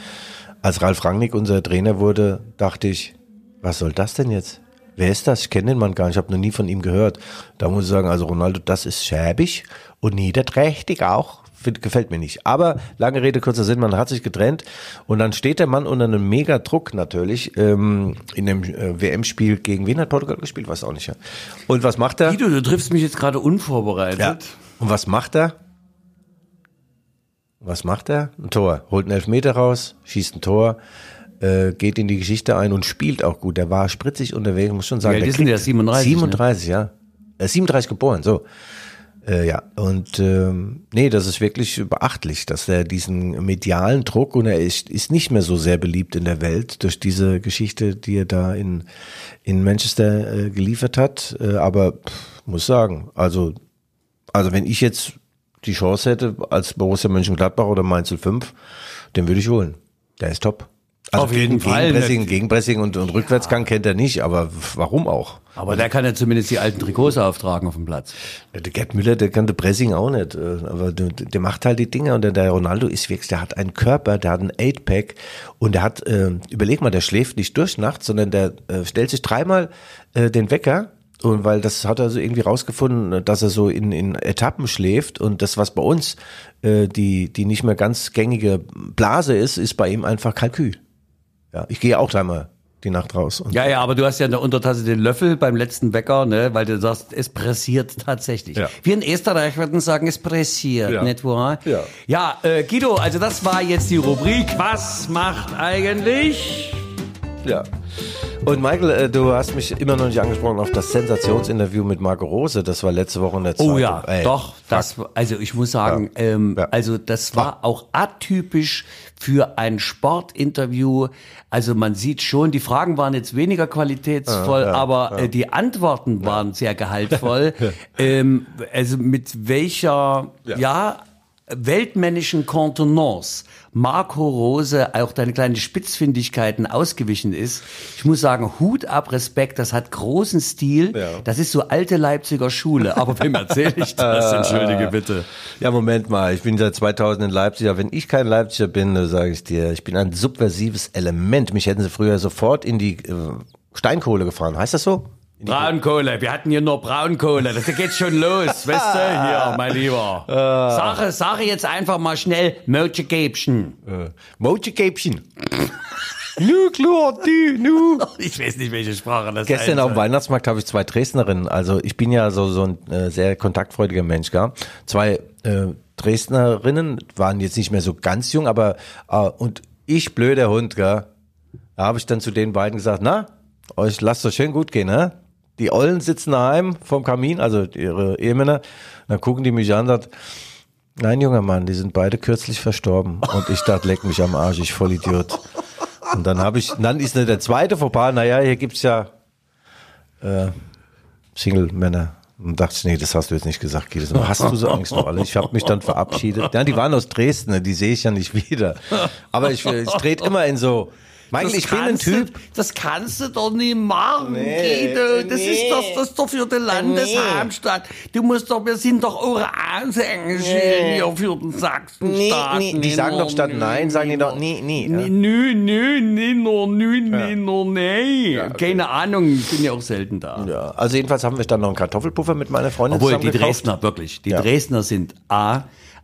als Ralf Rangnick unser Trainer wurde, dachte ich, was soll das denn jetzt? Wer ist das? Ich kenne den Mann gar nicht, ich habe noch nie von ihm gehört. Da muss ich sagen, also Ronaldo, das ist schäbig und niederträchtig auch. Find, gefällt mir nicht. Aber lange Rede, kurzer Sinn, man hat sich getrennt und dann steht der Mann unter einem mega Druck natürlich ähm, in dem äh, WM-Spiel gegen wen hat Portugal gespielt? Weiß auch nicht. Ja. Und was macht er? Guido, du triffst mich jetzt gerade unvorbereitet. Ja. Und was macht er? Was macht er? Ein Tor. Holt einen Elfmeter raus, schießt ein Tor, äh, geht in die Geschichte ein und spielt auch gut. Der war spritzig unterwegs, muss schon sagen. Alt der ist denn der? 37, ne? 37, ja. Er ist 37 geboren, so. Äh, ja, und ähm, nee, das ist wirklich beachtlich, dass er diesen medialen Druck und er ist, ist nicht mehr so sehr beliebt in der Welt durch diese Geschichte, die er da in, in Manchester äh, geliefert hat. Äh, aber pff, muss sagen, also, also wenn ich jetzt die Chance hätte als Borussia Mönchengladbach oder Mainz 05, den würde ich holen. Der ist top. Also Auf jeden gegen, Fall. Gegenpressing, Gegenpressing und, und Rückwärtsgang kennt er nicht, aber warum auch? Aber der kann ja zumindest die alten Trikots auftragen auf dem Platz. Der Gerd Müller, der kann der Pressing auch nicht, äh, aber der, der macht halt die Dinge und der, der Ronaldo ist wirklich, der hat einen Körper, der hat einen Eight-Pack und der hat, äh, überleg mal, der schläft nicht durch nachts, sondern der äh, stellt sich dreimal äh, den Wecker und weil das hat er so irgendwie rausgefunden, dass er so in, in Etappen schläft und das, was bei uns äh, die, die nicht mehr ganz gängige Blase ist, ist bei ihm einfach Kalkül. Ja, ich gehe auch dreimal die Nacht raus. Und Ja, ja, aber du hast ja in der Untertasse den Löffel beim letzten Wecker, ne, weil du sagst, es pressiert tatsächlich. Ja. Wir in Österreich würden sagen, es pressiert, Ja. nicht wahr? Ja. Ja, äh, Guido, also das war jetzt die Rubrik, was macht eigentlich? Ja. Und Michael, äh, du hast mich immer noch nicht angesprochen auf das Sensationsinterview mit Marco Rose. Das war letzte Woche in der Zeitung. Oh ja, Ey, doch, das, also ich muss sagen, ähm, Ja. also das war auch atypisch für ein Sportinterview. Also man sieht schon, die Fragen waren jetzt weniger qualitätsvoll, aber Äh, die Antworten waren sehr gehaltvoll. ähm, also mit welcher, ja, weltmännischen Kontenance Marco Rose auch deine kleinen Spitzfindigkeiten ausgewichen ist. Ich muss sagen, Hut ab, Respekt, das hat großen Stil. Ja. Das ist so alte Leipziger Schule. Aber wem erzähle ich das? Entschuldige bitte. Ja, Moment mal. Ich bin seit 2000 in Leipzig. Aber wenn ich kein Leipziger bin, dann sage ich dir, ich bin ein subversives Element. Mich hätten sie früher sofort in die äh, Steinkohle gefahren. Heißt das so? Braunkohle, wir hatten hier nur Braunkohle. Das geht schon los, weißt du? Hier, mein Lieber. Sache, Sache jetzt einfach mal schnell Mojikäbchen. Äh. Nu, klar, du, nu. Ich weiß nicht, welche Sprache das Gestern sein auf dem. Weihnachtsmarkt habe ich zwei Dresdnerinnen. Also ich bin ja so, so ein äh, sehr kontaktfreudiger Mensch, gell? Zwei äh, Dresdnerinnen waren jetzt nicht mehr so ganz jung, aber äh, und ich blöder Hund, gell? Da habe ich dann zu den beiden gesagt, na, euch lasst es schön gut gehen, ne? Die Ollen sitzen daheim vom Kamin, also ihre Ehemänner. Dann gucken die mich an und sagt, nein, junger Mann, die sind beide kürzlich verstorben. Und ich dachte, leck mich am Arsch, ich Vollidiot. Und dann habe ich, dann ist der zweite Fauxpas, naja, hier gibt's ja äh, Single-Männer. Und dachte ich, nee, das hast du jetzt nicht gesagt. So, Hast du so Angst noch alle? Ich habe mich dann verabschiedet. Ja, die waren aus Dresden, ne, die sehe ich ja nicht wieder. Aber ich, ich trete immer in so, Michael, ich bin ein kannst du- Typ. Das kannst du doch nie machen, Nee, Guido. Das nee. ist doch, das ist doch für die Landeshauptstadt. Du musst doch, wir sind doch eure Aushängeschild hier für den Sachsenstaat. Nee, nee, die sagen doch statt Nein, sagen die doch nee, nee. Ja. Nö, nö, nö, nö, nö, nö, nö, nee. Keine Ahnung, ich bin ja auch selten da. Ja, also jedenfalls haben wir dann noch einen Kartoffelpuffer mit meiner Freundin Obwohl, die. Dresdner, wirklich, die Ja. Dresdner sind A,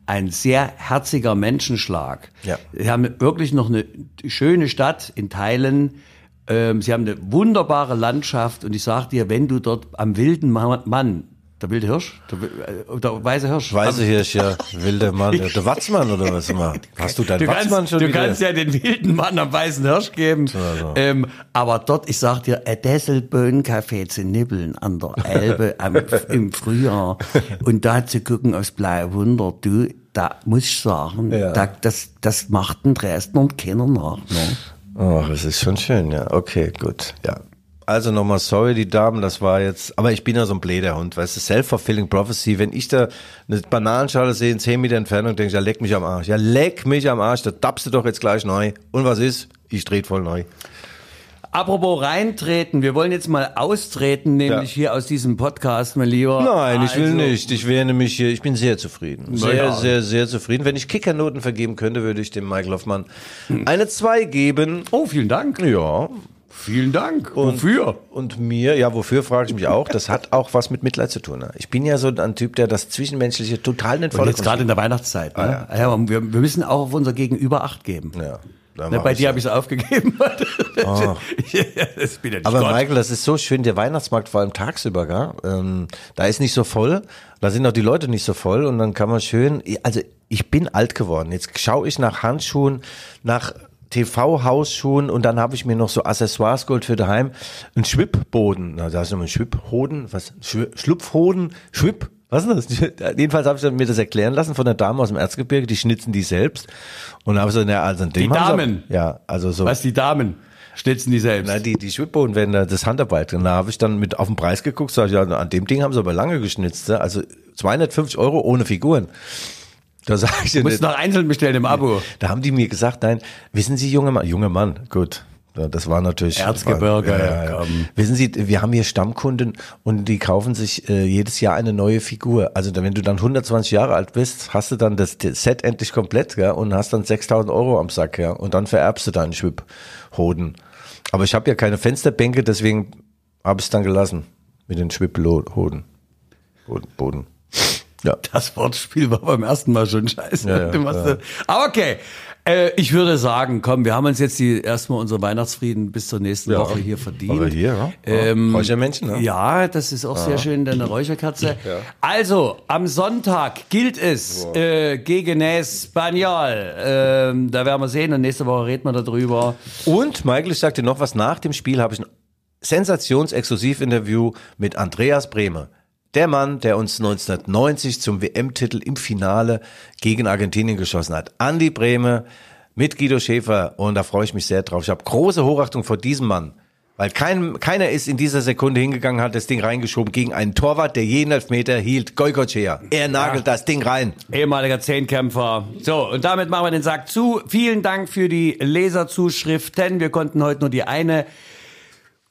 ein sehr herziger Menschenschlag. Ja. Sie haben wirklich noch eine schöne Stadt in Teilen. Ähm, sie haben eine wunderbare Landschaft und ich sag dir, wenn du dort am wilden Ma- Mann, der wilde Hirsch, der, äh, der weiße Hirsch, Weiße Hirsch, ja, wilder Mann, der, der Watzmann oder was immer. Hast du deinen Du Watzmann kannst, schon du wieder? kannst ja den wilden Mann am weißen Hirsch geben. Ähm, aber dort, ich sag dir, ein Desselböhnenkaffee zu nibbeln an der Elbe am, im Frühjahr und da zu gucken aufs blaue Wunder, du, da muss ich sagen, Ja. da, das, das macht ein Dresdner und keiner nach. Ne? Oh, das ist schon schön, ja. Okay, gut, ja. Also nochmal sorry, die Damen, das war jetzt, aber ich bin ja so ein bläder Hund, weißt du, self-fulfilling prophecy. Wenn ich da eine Bananenschale sehe in 10 Meter Entfernung, denke ich, ja, leck mich am Arsch. Ja, leck mich am Arsch, da tappst du doch jetzt gleich neu. Und was ist? Ich dreht voll neu. Apropos reintreten, wir wollen jetzt mal austreten, nämlich Ja. hier aus diesem Podcast, mein Lieber. Nein, ich will Also, nicht. Ich wäre nämlich hier, ich bin sehr zufrieden. Sehr, ja. sehr, sehr zufrieden. Wenn ich Kickernoten vergeben könnte, würde ich dem Michael Hoffmann eine 2 geben. Oh, vielen Dank. Ja. Vielen Dank. Und, Wofür? Und mir, ja, wofür frage ich mich auch. Das hat auch was mit Mitleid zu tun. Ne? Ich bin ja so ein Typ, der das Zwischenmenschliche total nicht Und jetzt gerade in der Weihnachtszeit. Ne? Ah, ja. wir, wir müssen auch auf unser Gegenüber Acht geben. Ja. Ne, bei dir habe ich es aufgegeben. bin ja nicht Aber Gott. Michael, das ist so schön, der Weihnachtsmarkt vor allem tagsüber, gell? Ähm, da ist nicht so voll, da sind auch die Leute nicht so voll und dann kann man schön, also ich bin alt geworden. Jetzt schaue ich nach Handschuhen, nach TV-Hausschuhen und dann habe ich mir noch so Accessoires geholt für daheim. Ein Schwippboden, na, da ist noch ein Schwipphoden, was? Schlupfhoden, Schwipp, was ist das? Jedenfalls habe ich mir das erklären lassen von der Dame aus dem Erzgebirge, die schnitzen die selbst. Und habe ich so, na, also an dem Die Damen? ja, also so. Was die Damen schnitzen die selbst. Na, die, die Schwibboden werden da das Handarbeit. Und da habe ich dann mit auf den Preis geguckt, sag ich, ja, an dem Ding haben sie aber lange geschnitzt. ne? Also 250 Euro ohne Figuren. Da sage ich dir du musst noch einzeln bestellen im Abo. Da haben die mir gesagt, nein, wissen Sie, junger Mann, junger Mann, gut. Ja, Das war natürlich. Erzgebirge, ja, ja. komm. Wissen Sie, wir haben hier Stammkunden und die kaufen sich äh, jedes Jahr eine neue Figur. Also wenn du dann 120 Jahre alt bist, hast du dann das Set endlich komplett ja, und hast dann 6000 Euro am Sack ja, und dann vererbst du deinen Schwipphoden. Aber ich habe ja keine Fensterbänke, deswegen habe ich es dann gelassen mit den Schwipphoden. Boden. Boden. Ja. Das Wortspiel war beim ersten Mal schon scheiße. Ja, ja, ja. okay. Äh, ich würde sagen, komm, wir haben uns jetzt die, erstmal unseren Weihnachtsfrieden bis zur nächsten. Woche hier verdient. Aber hier, ja. Ähm, Räuchermännchen, ne? Ja, das ist auch sehr schön, deine Räucherkatze. Also, am Sonntag gilt es äh, gegen Espanyol. Ähm, da werden wir sehen und nächste Woche reden wir darüber. Und Michael, ich sag dir noch was, nach dem Spiel habe ich ein Sensationsexklusivinterview mit Andreas Brehme. Der Mann, der uns 1990 zum WM-Titel im Finale gegen Argentinien geschossen hat. Andi Brehme mit Guido Schäfer und da freue ich mich sehr drauf. Ich habe große Hochachtung vor diesem Mann. Weil kein, keiner ist in dieser Sekunde hingegangen, hat das Ding reingeschoben gegen einen Torwart, der jeden Elfmeter hielt. Goikocea. Er nagelt das Ding rein. Ehemaliger Zehnkämpfer. So, und damit machen wir den Sack zu. Vielen Dank für die Leserzuschriften. Wir konnten heute nur die eine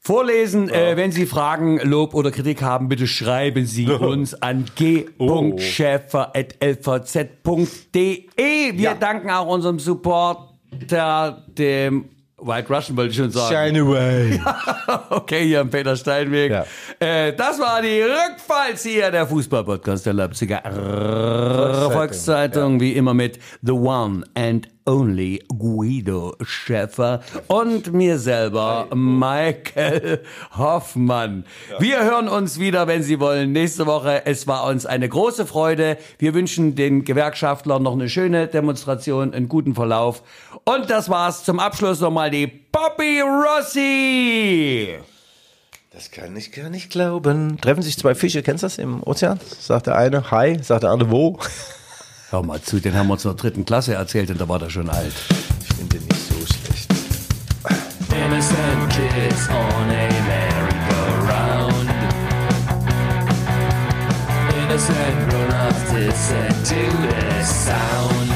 vorlesen. Äh, wenn Sie Fragen, Lob oder Kritik haben, bitte schreiben Sie uns an g.schäfer.lvz.de. Wir danken auch unserem Supporter, dem White Russian wollte ich schon sagen. Shine away. Okay, hier am Peter Steinweg. Ja. Äh, das war die Rückfallzieher der Fußballpodcast der Leipziger Volkszeitung, wie immer mit The One and Only Guido Schäfer und mir selber, Michael Hoffmann. Wir hören uns wieder, wenn Sie wollen, nächste Woche. Es war uns eine große Freude. Wir wünschen den Gewerkschaftlern noch eine schöne Demonstration, einen guten Verlauf. Und das war's zum Abschluss nochmal die Poppy Rossi. Das kann ich gar nicht glauben. Treffen sich zwei Fische, kennst du das im Ozean? Sagt der eine, hi, sagt der andere, wo? Hör mal zu, den haben wir uns in der dritten Klasse erzählt und da war der schon alt. Ich finde den nicht so schlecht. Innocent kids on a merry-go-round. Innocent grown-ups listen to this sound.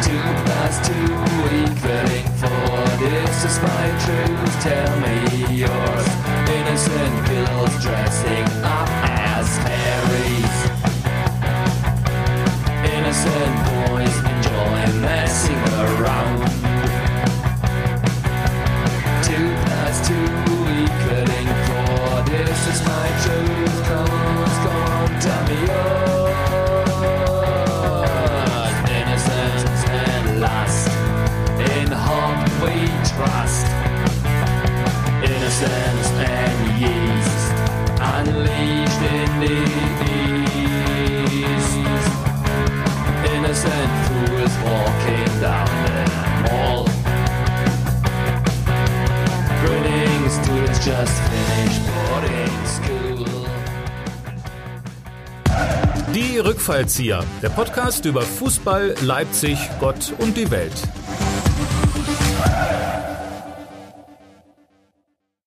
Two plus two equaling four. This is my truth. Tell me yours. Innocent girls dressing up Innocent just finished boarding school. Die Rückfallzieher, der Podcast über Fußball, Leipzig, Gott und die Welt.